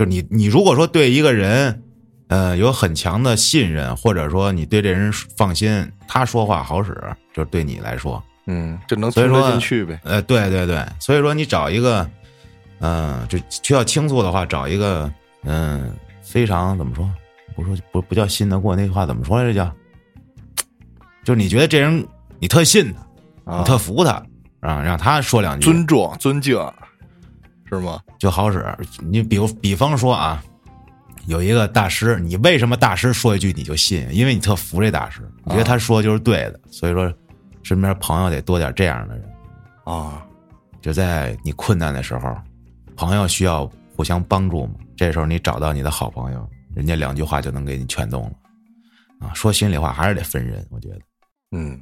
[SPEAKER 1] 就你，你如果说对一个人，呃，有很强的信任，或者说你对这人放心，他说话好使，就是对你来说，
[SPEAKER 2] 嗯，就能听得进去呗。
[SPEAKER 1] 呃，对对对，所以说你找一个，嗯，就需要倾诉的话，找一个，嗯，非常怎么说？不说不不叫信得过，那句话怎么说来着？叫，就是你觉得这人你特信他，你特服他啊，让他说两句，
[SPEAKER 2] 尊重、尊敬。是吗？
[SPEAKER 1] 就好使。你比如，比方说啊，有一个大师，你为什么大师说一句你就信？因为你特服这大师，你觉得他说就是对的。所以说，身边朋友得多点这样的人
[SPEAKER 2] 啊。
[SPEAKER 1] 就在你困难的时候，朋友需要互相帮助嘛。这时候你找到你的好朋友，人家两句话就能给你劝动了啊。说心里话还是得分人，我觉得。
[SPEAKER 2] 嗯，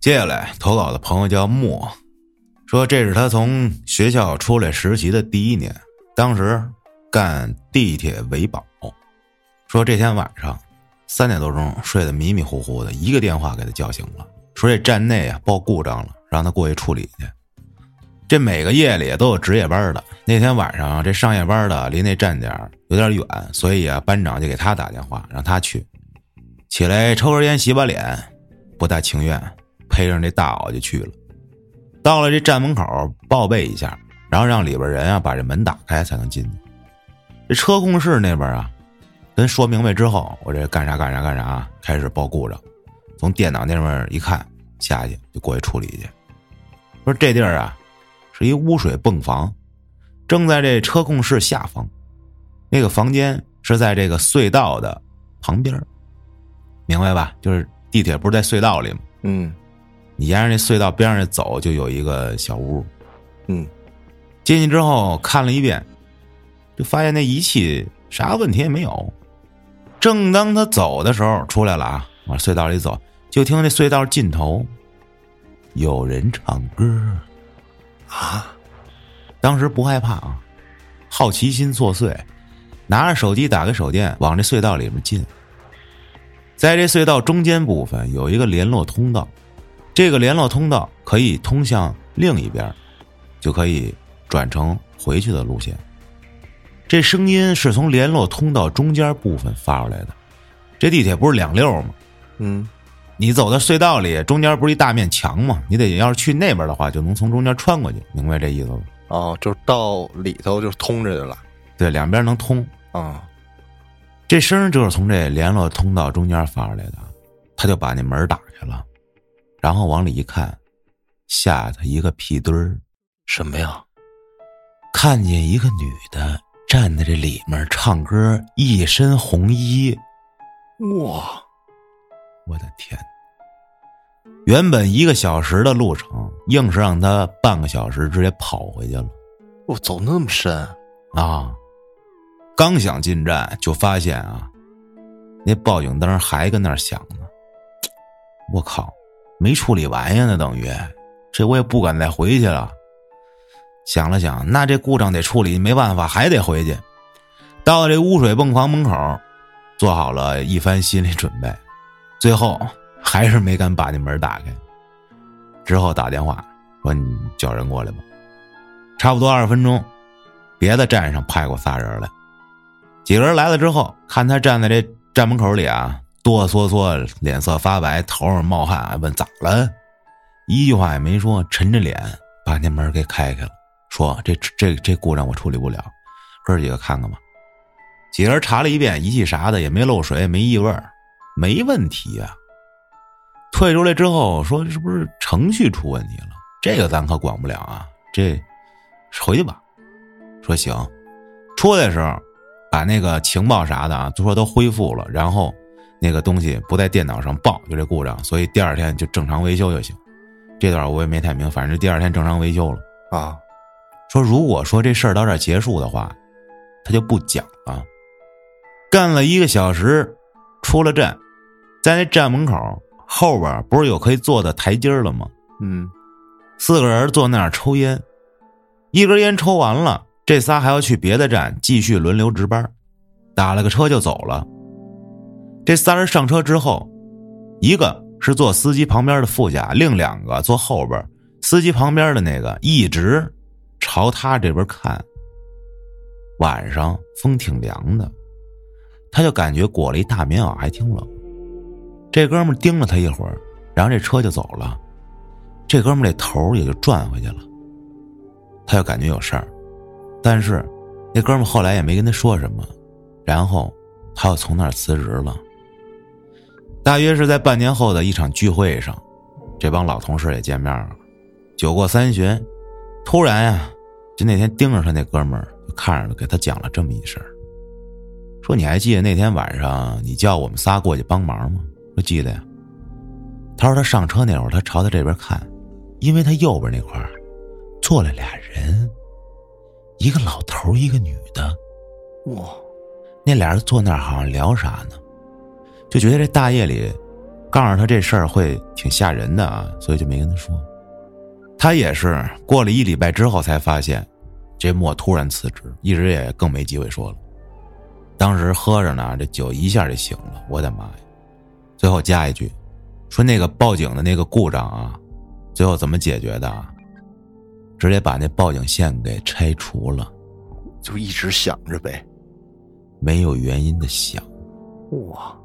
[SPEAKER 1] 接下来投稿的朋友叫莫。说这是他从学校出来实习的第一年，当时干地铁维保。说这天晚上三点多钟睡得迷迷糊糊的，一个电话给他叫醒了，说这站内啊报故障了，让他过去处理去。这每个夜里都有值夜班的，那天晚上这上夜班的离那站点有点远，所以啊班长就给他打电话让他去。起来抽根烟洗把脸，不大情愿，披上这大袄就去了。到了这站门口报备一下，然后让里边人啊把这门打开才能进去。这车控室那边啊，跟说明白之后，我这干啥干啥干啥，开始报故障。从电脑那边一看，下去就过去处理去。说这地儿啊，是一污水泵房，正在这车控室下方。那个房间是在这个隧道的旁边，明白吧？就是地铁不是在隧道里吗？
[SPEAKER 2] 嗯。
[SPEAKER 1] 你沿着那隧道边上走，就有一个小屋。
[SPEAKER 2] 嗯，
[SPEAKER 1] 进去之后看了一遍，就发现那仪器啥问题也没有。正当他走的时候，出来了啊，往隧道里走，就听那隧道尽头有人唱歌
[SPEAKER 2] 啊！
[SPEAKER 1] 当时不害怕啊，好奇心作祟，拿着手机打开手电，往这隧道里面进。在这隧道中间部分有一个联络通道。这个联络通道可以通向另一边，就可以转成回去的路线。这声音是从联络通道中间部分发出来的。这地铁不是两溜吗？
[SPEAKER 2] 嗯，
[SPEAKER 1] 你走到隧道里，中间不是一大面墙吗？你得要是去那边的话，就能从中间穿过去，明白这意思吗？
[SPEAKER 2] 哦，就是到里头就通着去了。
[SPEAKER 1] 对，两边能通。
[SPEAKER 2] 啊，
[SPEAKER 1] 这声就是从这联络通道中间发出来的。他就把那门打开了，然后往里一看，吓他一个屁墩儿。
[SPEAKER 2] 什么呀？
[SPEAKER 1] 看见一个女的站在这里面唱歌，一身红衣。
[SPEAKER 2] 哇！
[SPEAKER 1] 我的天！原本一个小时的路程，硬是让他半个小时直接跑回去了。
[SPEAKER 2] 我走那么深
[SPEAKER 1] 啊！刚想进站，就发现啊，那报警灯还跟那儿响呢。我靠，没处理完呀！那等于，这我也不敢再回去了。想了想，那这故障得处理，没办法，还得回去。到了这污水泵房门口，做好了一番心理准备，最后还是没敢把那门打开。之后打电话说：“你叫人过来吧。”差不多二十分钟，别的站上派过仨人来。几个人来了之后，看他站在这站门口里啊。哆嗦嗦，脸色发白，头上冒汗，问咋了？一句话也没说，沉着脸把那门给开开了，说：“这这这故障我处理不了，哥几个看看吧。”几个人查了一遍，仪器啥的也没漏水，没异味，没问题啊。退出来之后说：“是不是程序出问题了？这个咱可管不了啊。”这回去吧。说行。出来的时候把那个情报啥的啊，都说都恢复了，然后。那个东西不在电脑上报，就这故障，所以第二天就正常维修就行。这段我也没太明，反正第二天正常维修了
[SPEAKER 2] 啊。
[SPEAKER 1] 说如果说这事儿到这儿结束的话，他就不讲了。干了一个小时，出了站，在那站门口后边不是有可以坐的台阶了吗？
[SPEAKER 2] 嗯，
[SPEAKER 1] 四个人坐那儿抽烟，一根烟抽完了，这仨还要去别的站继续轮流值班，打了个车就走了。这三人上车之后，一个是坐司机旁边的副驾，另两个坐后边。司机旁边的那个一直朝他这边看。晚上风挺凉的，他就感觉裹了一大棉袄，还挺冷。这哥们盯了他一会儿，然后这车就走了。这哥们这头也就转回去了。他就感觉有事儿，但是那哥们后来也没跟他说什么，然后他又从那儿辞职了。大约是在半年后的一场聚会上，这帮老同事也见面了。酒过三巡，突然呀，就那天盯着他那哥们儿，就看着他，给他讲了这么一事儿。说你还记得那天晚上你叫我们仨过去帮忙吗？说记得呀。他说他上车那会儿，他朝他这边看，因为他右边那块儿坐了俩人，一个老头一个女的。
[SPEAKER 2] 哇，
[SPEAKER 1] 那俩人坐那儿好像聊啥呢？就觉得这大夜里，告诉他这事儿会挺吓人的啊，所以就没跟他说。他也是过了一礼拜之后才发现，这莫突然辞职，一直也更没机会说了。当时喝着呢，这酒一下就醒了，我的妈呀！最后加一句，说那个报警的那个故障啊，最后怎么解决的？啊直接把那报警线给拆除了，
[SPEAKER 2] 就一直想着呗，
[SPEAKER 1] 没有原因的想。
[SPEAKER 2] 哇！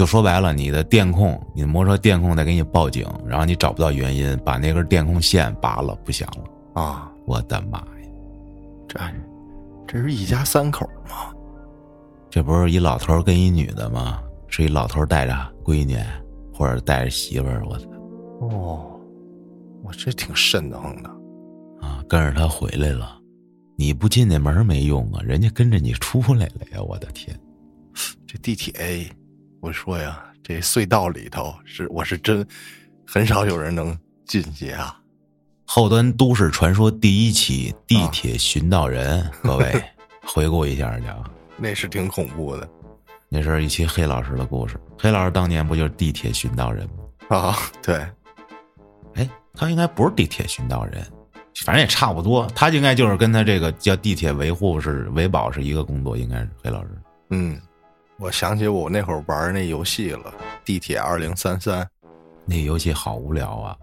[SPEAKER 1] 就说白了，你的电控，你的摩托车电控在给你报警，然后你找不到原因，把那根电控线拔了，不响了
[SPEAKER 2] 啊！
[SPEAKER 1] 我的妈呀，
[SPEAKER 2] 这这是一家三口吗？
[SPEAKER 1] 这不是一老头跟一女的吗？是一老头带着闺女，或者带着媳妇儿，我操！
[SPEAKER 2] 哦，我这挺瘆得慌的
[SPEAKER 1] 啊！跟着他回来了，你不进那门没用啊，人家跟着你出来了呀！我的天，
[SPEAKER 2] 这地铁。我说呀，这隧道里头是我是真很少有人能进去啊。
[SPEAKER 1] 后端都市传说第一期地铁寻道人，各位回顾一下去啊。
[SPEAKER 2] 那是挺恐怖的，
[SPEAKER 1] 那是一期黑老师的故事。黑老师当年不就是地铁寻道人
[SPEAKER 2] 吗？啊，对。
[SPEAKER 1] 哎，他应该不是地铁寻道人，反正也差不多。他应该就是跟他这个叫地铁维护是维保是一个工作，应该是黑老师。
[SPEAKER 2] 嗯。我想起我那会儿玩那游戏了，《地铁二零三三》，
[SPEAKER 1] 那游戏好无聊啊！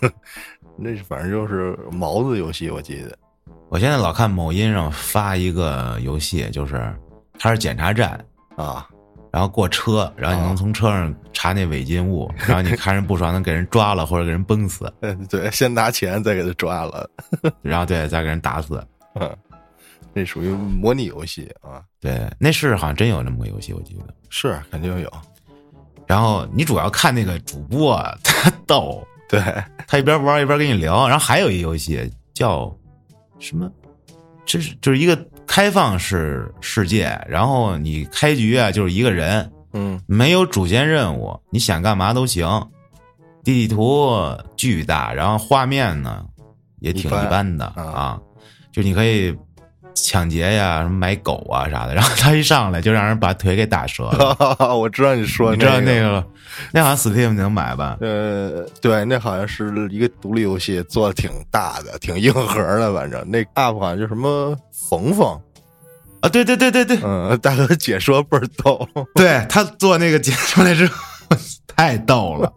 [SPEAKER 2] 那反正就是毛子游戏，我记得。
[SPEAKER 1] 我现在老看某音上发一个游戏，就是它是检查站，
[SPEAKER 2] 啊，
[SPEAKER 1] 然后过车，然后你能从车上查那违禁物，然后你看人不爽，能给人抓了或者给人崩死，
[SPEAKER 2] 嗯，对，先拿钱再给他抓了，
[SPEAKER 1] 然后对再给人打死。
[SPEAKER 2] 嗯，这属于模拟游戏啊，
[SPEAKER 1] 对，那是好像真有那么个游戏，我记得。
[SPEAKER 2] 是肯定有，
[SPEAKER 1] 然后你主要看那个主播，他逗，
[SPEAKER 2] 对，
[SPEAKER 1] 他一边玩一边跟你聊。然后还有一游戏叫什么？这是就是一个开放式世界，然后你开局啊就是一个人，
[SPEAKER 2] 嗯
[SPEAKER 1] 没有主线任务，你想干嘛都行。地图巨大，然后画面呢也挺
[SPEAKER 2] 一般
[SPEAKER 1] 的
[SPEAKER 2] 啊
[SPEAKER 1] 啊，就你可以抢劫呀、什么买狗啊啥的。然后他一上来就让人把腿给打折了，
[SPEAKER 2] 我知道你说
[SPEAKER 1] 你知道
[SPEAKER 2] 那
[SPEAKER 1] 那个了？那好像 Steam 能买吧？
[SPEAKER 2] 呃，对，那好像是一个独立游戏，做的挺大的，挺硬核的，反正那 UP 好像叫什么冯冯，
[SPEAKER 1] 啊，对对对对对，
[SPEAKER 2] 嗯，大哥解说倍儿逗，
[SPEAKER 1] 对他做那个解出来之后 太逗了，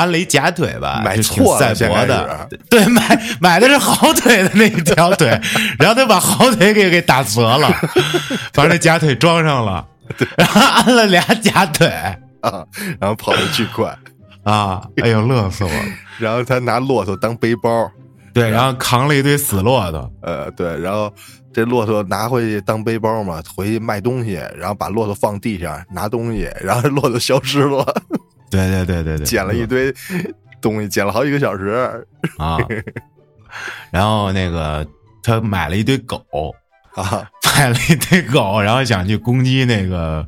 [SPEAKER 1] 安了一假腿吧，
[SPEAKER 2] 买错了
[SPEAKER 1] 赛博的，对，买买的是好腿的那一条腿，然后他把好腿给给打折了，把那假腿装上了，然后安了俩假腿
[SPEAKER 2] 啊，然后跑得巨快，
[SPEAKER 1] 啊，哎呦，乐死我了。
[SPEAKER 2] 然后他拿骆驼当背包，
[SPEAKER 1] 对，然后扛了一堆死骆驼，
[SPEAKER 2] 呃，对，然后这骆驼拿回去当背包嘛，回去卖东西，然后把骆驼放地上拿东西，然后骆驼消失了，
[SPEAKER 1] 对对对对对，
[SPEAKER 2] 捡了一堆东西，捡了好几个小时
[SPEAKER 1] 啊，然后那个他买了一堆狗，
[SPEAKER 2] 啊，
[SPEAKER 1] 买了一堆狗，然后想去攻击那个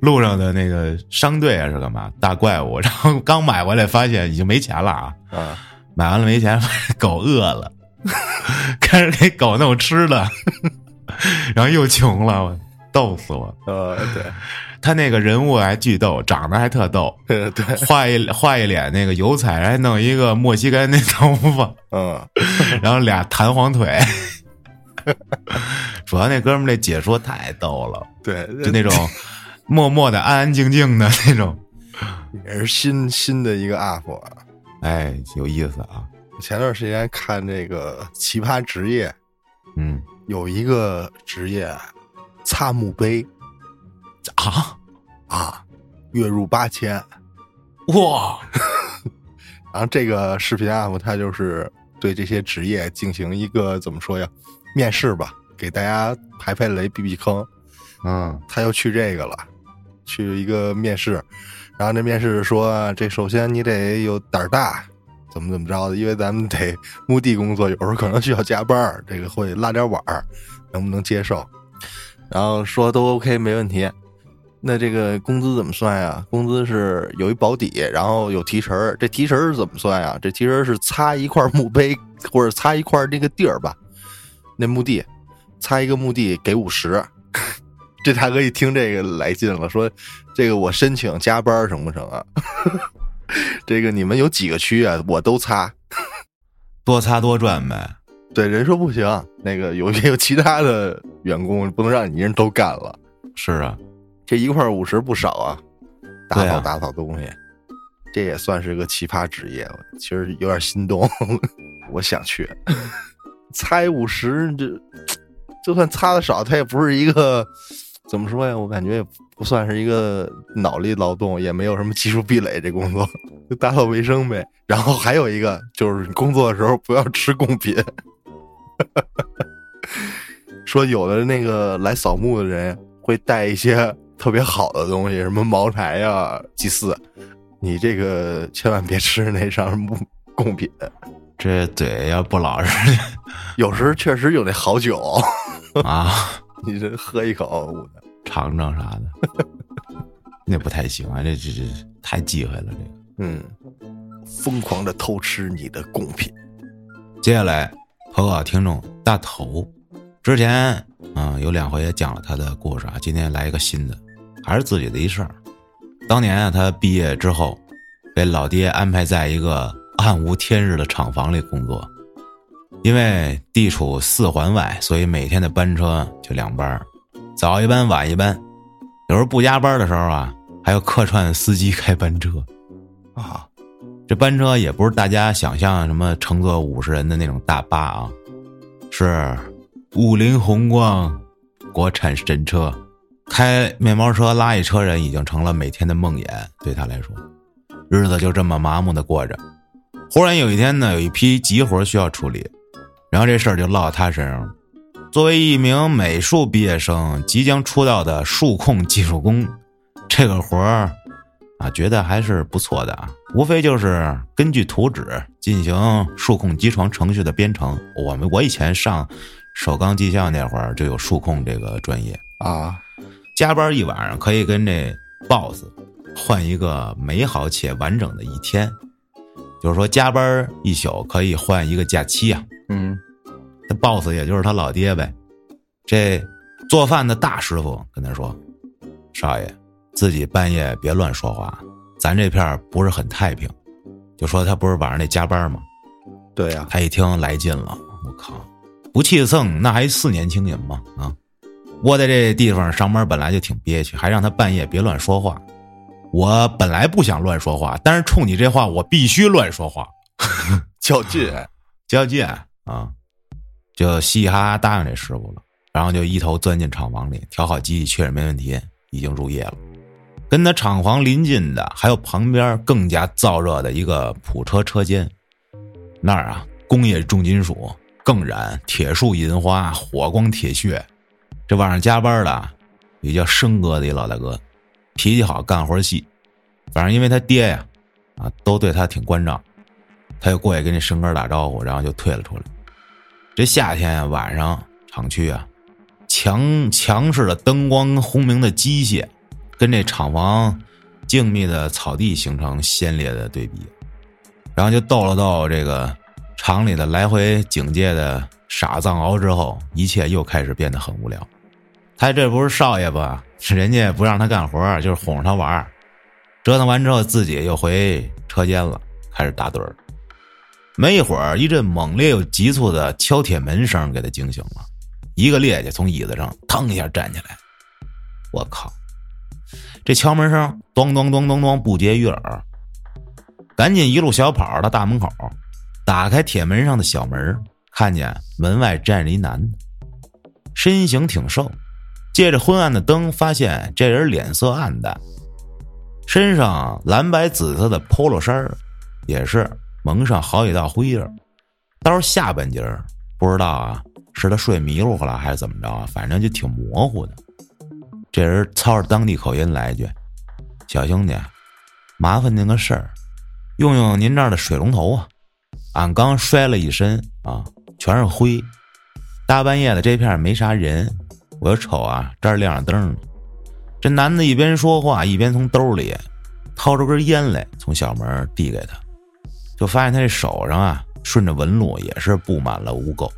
[SPEAKER 1] 路上的那个商队啊，是干嘛？大怪物。然后刚买回来，发现已经没钱了啊！
[SPEAKER 2] 啊，
[SPEAKER 1] 买完了没钱，狗饿了，开始给狗弄吃的，然后又穷了，逗死我！
[SPEAKER 2] 呃，对，
[SPEAKER 1] 他那个人物还巨逗，长得还特逗，
[SPEAKER 2] 呃 对，
[SPEAKER 1] 画一画一脸那个油彩，还弄一个墨西哥那头发，
[SPEAKER 2] 嗯，
[SPEAKER 1] 然后俩弹簧腿。主要那哥们儿那解说太逗了。
[SPEAKER 2] 对，
[SPEAKER 1] 就那种默默的、安安静静的那种，
[SPEAKER 2] 也是新新的一个 UP 啊。
[SPEAKER 1] 哎，有意思啊。
[SPEAKER 2] 前段时间看这个奇葩职业，
[SPEAKER 1] 嗯
[SPEAKER 2] 有一个职业擦墓碑
[SPEAKER 1] 啊，
[SPEAKER 2] 啊，月入八千。
[SPEAKER 1] 哇，
[SPEAKER 2] 然后这个视频 UP 他就是对这些职业进行一个怎么说呀，面试吧，给大家排排雷、避避坑。
[SPEAKER 1] 嗯
[SPEAKER 2] 他又去这个了，去一个面试，然后这面试说，这首先你得有胆儿大，怎么怎么着的，因为咱们得墓地工作，有时候可能需要加班儿，这个会拉点晚儿，能不能接受？然后说都 OK，没问题。那这个工资怎么算呀？工资是有一保底，然后有提成儿。这提成儿是怎么算呀？这提成儿是擦一块墓碑或者擦一块那个地儿吧，那墓地擦一个墓地给五十。这大哥一听这个来劲了，说：“这个我申请加班成不成啊？这个你们有几个区啊？我都擦。
[SPEAKER 1] 多擦多赚呗。”
[SPEAKER 2] 对，人说不行，那个有也有其他的员工，不能让你一人都干了。
[SPEAKER 1] 是啊，
[SPEAKER 2] 这一块五十不少啊，打扫打扫东西，这也算是个奇葩职业。其实有点心动，我想去。猜五十，这就算擦的少，它也不是一个怎么说呀？我感觉也不算是一个脑力劳动，也没有什么技术壁垒。这工作就打扫卫生呗。然后还有一个就是，你工作的时候不要吃贡品。说有的那个来扫墓的人会带一些特别好的东西，什么茅台呀、祭祀，你这个千万别吃那上木贡品。
[SPEAKER 1] 这嘴要不老实。
[SPEAKER 2] 有时候确实有那好酒，
[SPEAKER 1] 啊，
[SPEAKER 2] 你这喝一口，
[SPEAKER 1] 尝尝啥的，那不太行啊，这这这太忌讳了。这个。
[SPEAKER 2] 嗯，疯狂的偷吃你的贡品。
[SPEAKER 1] 接下来投稿听众大头，之前啊、有两回也讲了他的故事啊，今天来一个新的，还是自己的一事儿。当年啊，他毕业之后，被老爹安排在一个暗无天日的厂房里工作，因为地处四环外，所以每天的班车就两班儿，早一班晚一班。有时候不加班的时候啊，还要客串司机开班车。
[SPEAKER 2] 啊，
[SPEAKER 1] 这班车也不是大家想象什么乘坐五十人的那种大巴啊，是五菱宏光，国产神车。开面包车拉一车人已经成了每天的梦魇，对他来说，日子就这么麻木的过着。忽然有一天呢，有一批急活需要处理，然后这事儿就落到他身上了。作为一名美术毕业生，即将出道的数控技术工，这个活儿啊，觉得还是不错的啊。无非就是根据图纸进行数控机床程序的编程。我们我以前上首钢技校那会儿就有数控这个专业
[SPEAKER 2] 啊。
[SPEAKER 1] 加班一晚上可以跟这 boss 换一个美好且完整的一天，就是说加班一宿可以换一个假期啊。
[SPEAKER 2] 嗯，
[SPEAKER 1] 那 boss 也就是他老爹呗。这做饭的大师傅跟他说：“少爷，自己半夜别乱说话，咱这片不是很太平。”就说他不是晚上得加班吗？
[SPEAKER 2] 对呀。
[SPEAKER 1] 他一听来劲了，我靠，不气蹭那还四年轻人吗？啊！窝在这地方上班本来就挺憋屈，还让他半夜别乱说话。我本来不想乱说话，但是冲你这话，我必须乱说话，
[SPEAKER 2] 较劲，
[SPEAKER 1] 较劲啊！就嘻嘻哈哈答应这师傅了，然后就一头钻进厂房里，调好机器，确认没问题，已经入夜了。跟他厂房临近的还有旁边更加燥热的一个普车车间，那儿啊，工业重金属更燃，铁树银花，火光铁血。这晚上加班的，也叫生哥的一老大哥，脾气好，干活细。反正因为他爹呀，啊，都对他挺关照，他就过去跟这生哥打招呼，然后就退了出来。这夏天，晚上厂区啊，强强势的灯光、轰鸣的机械，跟这厂房静谧的草地形成鲜烈的对比。然后就逗了逗这个厂里的来回警戒的傻藏獒之后，一切又开始变得很无聊。他这不是少爷吧？人家不让他干活，就是哄着他玩折腾完之后，自己又回车间了，开始打盹儿。没一会儿，一阵猛烈又急促的敲铁门声给他惊醒了，一个趔趄从椅子上腾一下站起来。我靠！这敲门声咚咚咚咚咚不绝于耳，赶紧一路小跑到大门口，打开铁门上的小门，看见门外站着一男的，身形挺瘦。借着昏暗的灯，发现这人脸色暗淡，身上蓝白紫色的 polo 衫也是蒙上好几道灰印儿。到下半截不知道啊，是他睡迷糊了还是怎么着啊？反正就挺模糊的。这人操着当地口音来一句：“小兄弟，麻烦您个事儿，用用您这儿的水龙头啊！俺刚摔了一身啊，全是灰。大半夜的这片没啥人。”我就瞅啊，这儿亮着灯呢。这男的一边说话，一边从兜里掏出根烟来，从小门递给他。就发现他这手上啊，顺着纹路也是布满了污垢。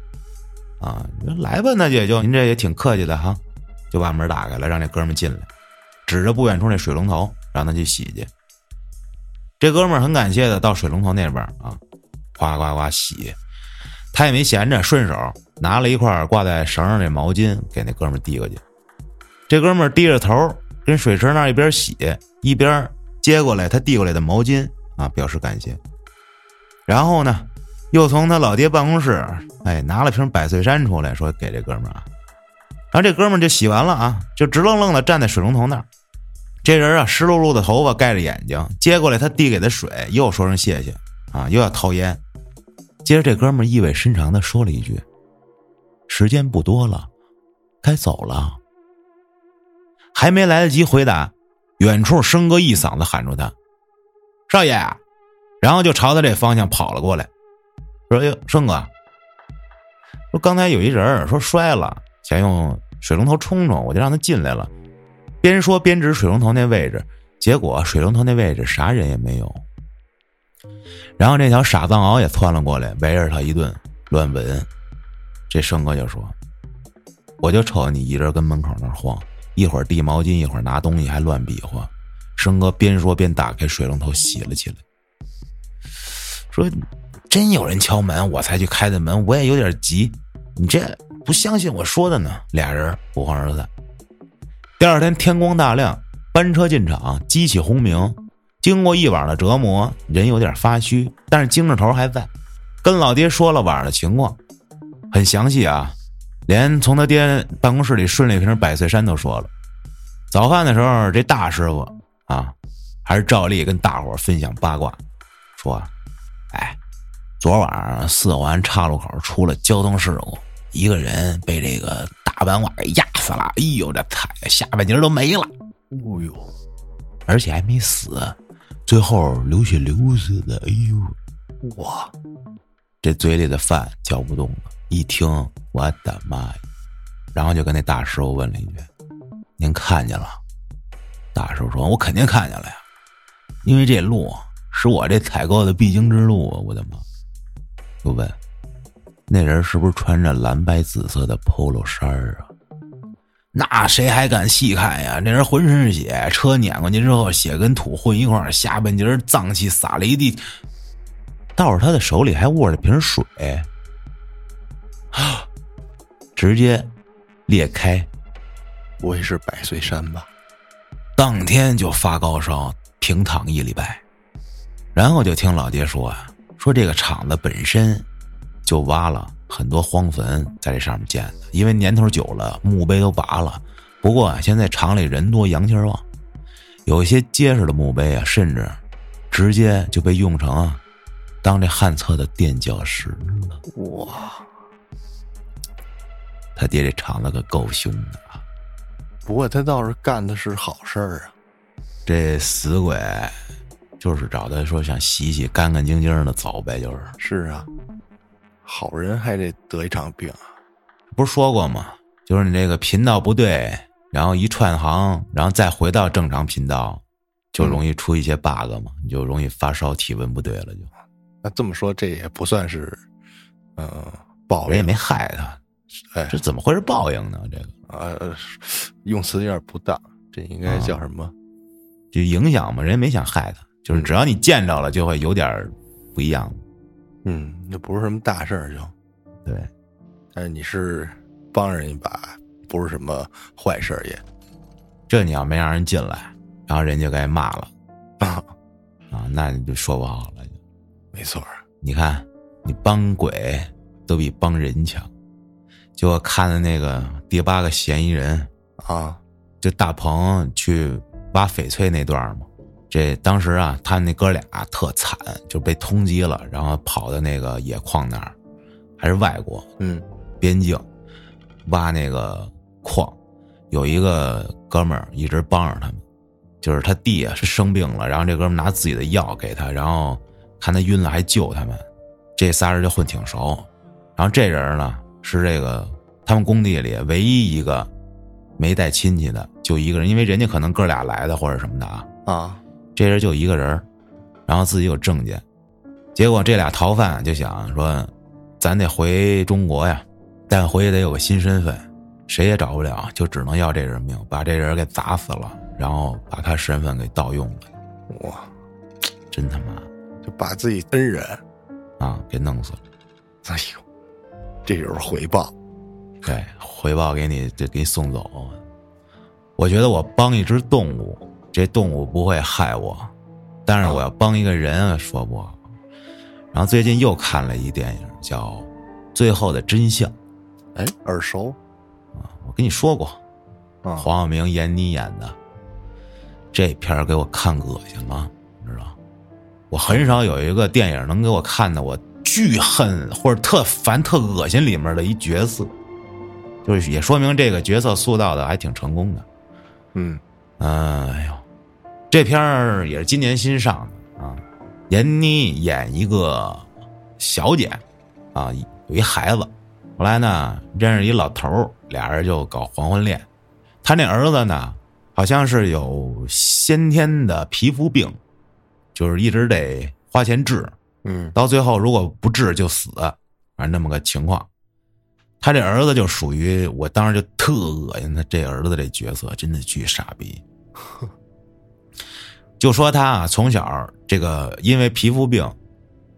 [SPEAKER 1] 啊，来吧，那也就您这也挺客气的哈，就把门打开了，让这哥们进来，指着不远处那水龙头，让他去洗去。这哥们很感谢的到水龙头那边啊，哗哗哗洗。他也没闲着，顺手拿了一块挂在绳上的毛巾给那哥们递过去。这哥们低着头跟水池那一边洗一边接过来他递过来的毛巾啊，表示感谢。然后呢，又从他老爹办公室哎拿了瓶百岁山出来，说给这哥们啊。然后这哥们就洗完了啊，就直愣愣的站在水龙头那儿。这人啊，湿漉漉的头发盖着眼睛，接过来他递给的水，又说声谢谢啊，又要掏烟。接着，这哥们意味深长的说了一句：“时间不多了，该走了。”还没来得及回答，远处生哥一嗓子喊住他：“少爷！”然后就朝他这方向跑了过来，说：“哎呦，生哥，说刚才有一人说摔了，想用水龙头冲冲，我就让他进来了。”边说边指水龙头那位置，结果水龙头那位置啥人也没有。然后这条傻藏獒也窜了过来，围着他一顿乱闻。这生哥就说：“我就瞅你一人跟门口那晃，一会儿递毛巾，一会儿拿东西，还乱比划。”生哥边说边打开水龙头洗了起来，说：“真有人敲门，我才去开的门，我也有点急。你这不相信我说的呢？”俩人不欢而散。第二天天光大亮，班车进场，机器轰鸣。经过一晚的折磨，人有点发虚，但是精神头还在。跟老爹说了晚上的情况，很详细啊，连从他爹办公室里顺了一瓶百岁山都说了。早饭的时候，这大师傅啊，还是照例跟大伙分享八卦，说：“哎，昨晚上四环岔路口出了交通事故，一个人被这个大板瓦给压死了。哎呦，这太下半截都没了。
[SPEAKER 2] 哦呦，
[SPEAKER 1] 而且还没死，最后流血流死的。哎呦，
[SPEAKER 2] 哇，
[SPEAKER 1] 这嘴里的饭嚼不动了。一听，我的妈呀！然后就跟那大师傅问了一句：“您看见了？”大师傅说：“我肯定看见了呀，因为这路是我这采购的必经之路啊！我的妈！”就问那人是不是穿着蓝白紫色的 polo 衫啊？那谁还敢细看呀？那人浑身是血，车碾过去之后，血跟土混一块儿，下半截脏器撒了一地。倒是他的手里还握着瓶水，啊，直接裂开，
[SPEAKER 2] 不会是百岁山吧？
[SPEAKER 1] 当天就发高烧，平躺一礼拜。然后就听老爹说啊，说这个厂子本身就挖了很多荒坟在这上面建的，因为年头久了，墓碑都拔了。不过啊，现在厂里人多，阳气旺，有一些结实的墓碑啊，甚至直接就被用成啊当这旱厕的垫脚石了。
[SPEAKER 2] 哇，
[SPEAKER 1] 他爹这厂子可够凶的啊！
[SPEAKER 2] 不过他倒是干的是好事儿啊。
[SPEAKER 1] 这死鬼就是找他说想洗洗干干净净的走呗，就是
[SPEAKER 2] 是啊，好人还得得一场病啊。
[SPEAKER 1] 不是说过吗？就是你这个频道不对，然后一串行，然后再回到正常频道，就容易出一些 bug 嘛，你就容易发烧、体温不对了，就
[SPEAKER 2] 那这么说，这也不算是，嗯、报应
[SPEAKER 1] 人也没害他，
[SPEAKER 2] 哎
[SPEAKER 1] 这怎么会是报应呢？这个
[SPEAKER 2] 呃，用词有点不当，这应该叫什么？
[SPEAKER 1] 就影响嘛，人家没想害他，就是只要你见着了，就会有点不一样。
[SPEAKER 2] 嗯，那不是什么大事儿就，
[SPEAKER 1] 对，
[SPEAKER 2] 但是你是帮人一把，不是什么坏事儿也
[SPEAKER 1] 这你要没让人进来，然后人家该骂了
[SPEAKER 2] 啊，
[SPEAKER 1] 啊，那你就说不好了。
[SPEAKER 2] 没错儿。
[SPEAKER 1] 你看，你帮鬼都比帮人强。就我看的那个第八个嫌疑人，
[SPEAKER 2] 啊，
[SPEAKER 1] 就大鹏去挖翡翠那段嘛。这当时啊，他那哥俩特惨，就被通缉了，然后跑到那个野矿那儿，还是外国
[SPEAKER 2] 嗯
[SPEAKER 1] 边境挖那个矿。有一个哥们儿一直帮着他们，就是他弟啊是生病了，然后这哥们儿拿自己的药给他，然后看他晕了还救他们。这仨人就混挺熟。然后这人呢是这个他们工地里唯一一个没带亲戚的，就一个人，因为人家可能哥俩来的或者什么的啊。
[SPEAKER 2] 啊，
[SPEAKER 1] 这人就一个人，然后自己有证件，结果这俩逃犯就想说，咱得回中国呀，但回去得有个新身份，谁也找不了，就只能要这人命，把这人给砸死了，然后把他身份给盗用了，
[SPEAKER 2] 哇，
[SPEAKER 1] 真他妈
[SPEAKER 2] 就把自己恩人，
[SPEAKER 1] 啊，给弄死了。
[SPEAKER 2] 哎呦，这就是回报。
[SPEAKER 1] 对，回报给你，就给你送走。我觉得我帮一只动物，这动物不会害我，但是我要帮一个人，说不好。然后最近又看了一电影，叫《最后的真相》
[SPEAKER 2] 哎，耳熟
[SPEAKER 1] 啊，我跟你说过，
[SPEAKER 2] 啊，
[SPEAKER 1] 黄晓明、闫妮演的。这片儿给我看恶心了，你知道？我很少有一个电影能给我看的我巨恨或者特烦、特恶心里面的一角色，就是也说明这个角色塑造的还挺成功的。
[SPEAKER 2] 嗯
[SPEAKER 1] 嗯，哎呦，这片儿也是今年新上的啊。闫妮演一个小姐啊，有一孩子，后来呢认识一老头儿，俩人就搞黄昏恋。他那儿子呢，好像是有先天的皮肤病，就是一直得花钱治，
[SPEAKER 2] 嗯
[SPEAKER 1] 到最后如果不治就死，反正那么个情况。他这儿子就属于我当时就特恶心他这儿子这角色，真的巨傻逼。就说他啊，从小这个因为皮肤病，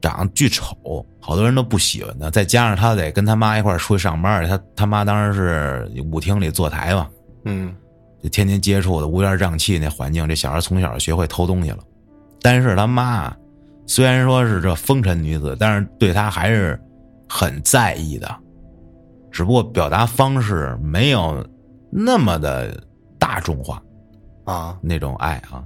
[SPEAKER 1] 长得巨丑，好多人都不喜欢他。再加上他得跟他妈一块儿出去上班，他他妈当时是舞厅里坐台嘛，
[SPEAKER 2] 嗯
[SPEAKER 1] 就天天接触的乌烟瘴气那环境，这小孩从小学会偷东西了。但是他妈虽然说是这风尘女子，但是对他还是很在意的，只不过表达方式没有那么的大众化
[SPEAKER 2] 啊，
[SPEAKER 1] 那种爱啊。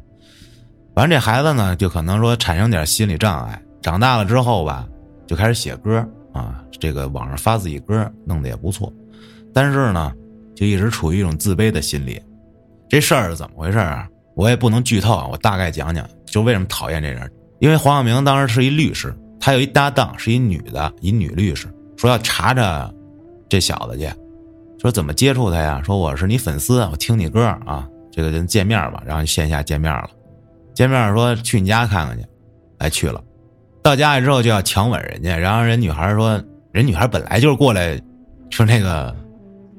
[SPEAKER 1] 反正这孩子呢，就可能说产生点心理障碍，长大了之后吧，就开始写歌啊，这个网上发自己歌，弄得也不错。但是呢，就一直处于一种自卑的心理。这事儿是怎么回事啊？我也不能剧透啊，我大概讲讲，就为什么讨厌这人。因为黄晓明当时是一律师，他有一搭档是一女的，一女律师，说要查查这小子去，说怎么接触他呀？说我是你粉丝，我听你歌啊，这个人见面吧，然后线下见面了，见面说去你家看看去，哎去了，到家里之后就要强吻人家，然后人女孩说，人女孩本来就是过来，说那个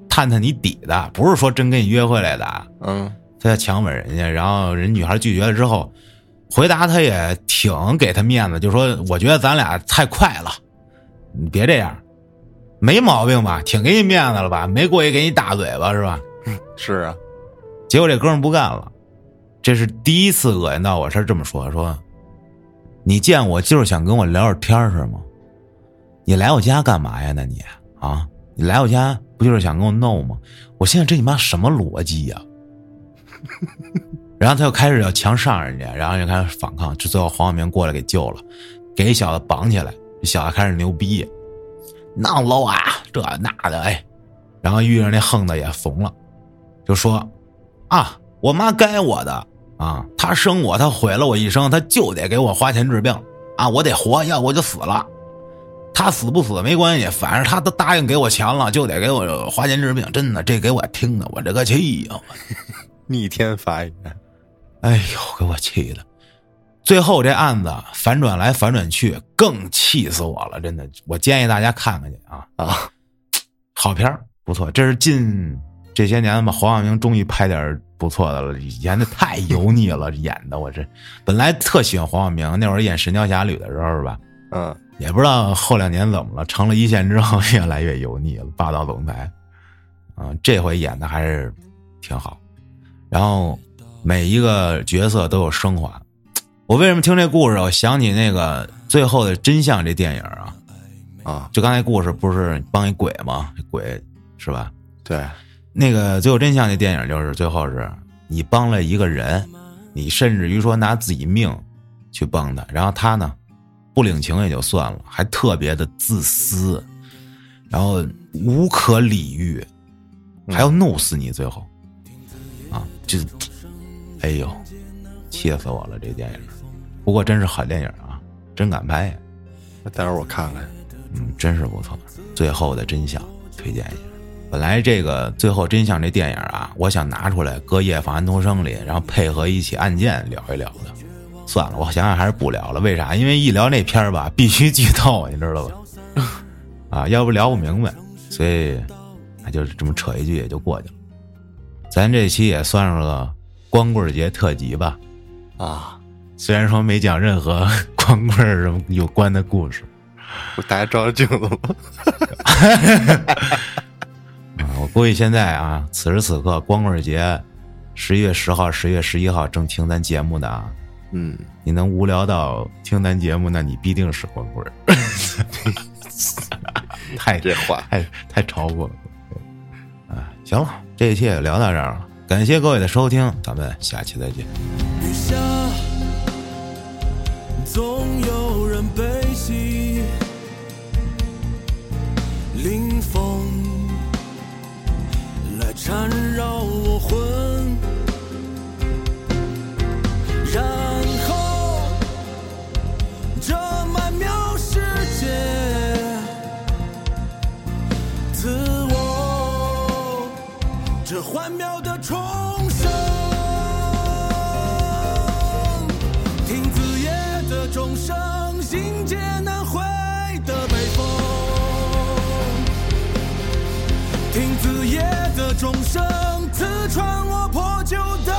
[SPEAKER 1] 探探你底的，不是说真跟你约会来的，
[SPEAKER 2] 嗯，
[SPEAKER 1] 他要强吻人家，然后人女孩拒绝了之后。回答他也挺给他面子，就说我觉得咱俩太快了，你别这样，没毛病吧？挺给你面子了吧？没过去给你大嘴巴是吧？
[SPEAKER 2] 是啊，
[SPEAKER 1] 结果这哥们不干了，这是第一次恶心到我，是这么说说，你见我就是想跟我聊聊天是吗？你来我家干嘛呀？那你啊，你来我家不就是想跟我弄吗？我现在这你妈什么逻辑呀？然后他又开始要强上人家，然后就开始反抗，就最后黄晓明过来给救了，给小子绑起来，这小子开始牛逼，闹喽啊，这那的哎，然后遇上那横的也怂了，就说啊，我妈该我的啊，她生我，她毁了我一生，她就得给我花钱治病啊，我得活，要我就死了，她死不死没关系，反正她都答应给我钱了，就得给我花钱治病，真的，这给我听的我这个气呀，
[SPEAKER 2] 逆天发言。
[SPEAKER 1] 哎呦，给我气的！最后这案子反转来反转去，更气死我了！真的，我建议大家看看去啊
[SPEAKER 2] 啊！
[SPEAKER 1] 好片不错。这是近这些年吧，黄晓明终于拍点不错的了。以前的太油腻了，演的我这本来特喜欢黄晓明，那会儿演《神雕侠侣》的时候是吧？
[SPEAKER 2] 嗯，
[SPEAKER 1] 也不知道后两年怎么了，成了一线之后越来越油腻了，霸道总裁。啊，这回演的还是挺好，然后。每一个角色都有升华，我为什么听这故事？我想起那个《最后的真相》这电影啊，
[SPEAKER 2] 啊，
[SPEAKER 1] 就刚才故事不是帮一鬼吗？鬼是吧？
[SPEAKER 2] 对，
[SPEAKER 1] 那个《最后真相》那电影就是最后是你帮了一个人，你甚至于说拿自己命去帮他，然后他呢不领情也就算了，还特别的自私，然后无可理喻，还要弄死你，最后啊就。哎呦，气死我了！这电影，不过真是好电影啊，真敢拍呀！
[SPEAKER 2] 待会儿我看看，
[SPEAKER 1] 嗯，真是不错。最后的真相推荐一下。本来这个最后真相这电影啊，我想拿出来搁《夜访安徒生》里，然后配合一起案件聊一聊的。算了，我想想还是不聊了。为啥？因为一聊那片儿吧，必须剧透，你知道吧？啊，要不聊不明白，所以那就是这么扯一句也就过去了。咱这期也算是个。光棍节特辑吧，
[SPEAKER 2] 啊，
[SPEAKER 1] 虽然说没讲任何 光棍什么有关的故事，
[SPEAKER 2] 不大家照照镜子吧？
[SPEAKER 1] 啊，我估计现在啊，此时此刻光棍节，十一月十号、十月十一号正听咱节目的啊，
[SPEAKER 2] 嗯，
[SPEAKER 1] 你能无聊到听咱节目，那你必定是光棍 太
[SPEAKER 2] 这话
[SPEAKER 1] 太太超过了，啊，行了，这一期也聊到这儿了。感谢各位的收听，咱们下期再见。总有人悲喜，凌风来缠绕我魂，然后这曼妙世界，自我这幻妙的。钟声，刺穿我破旧的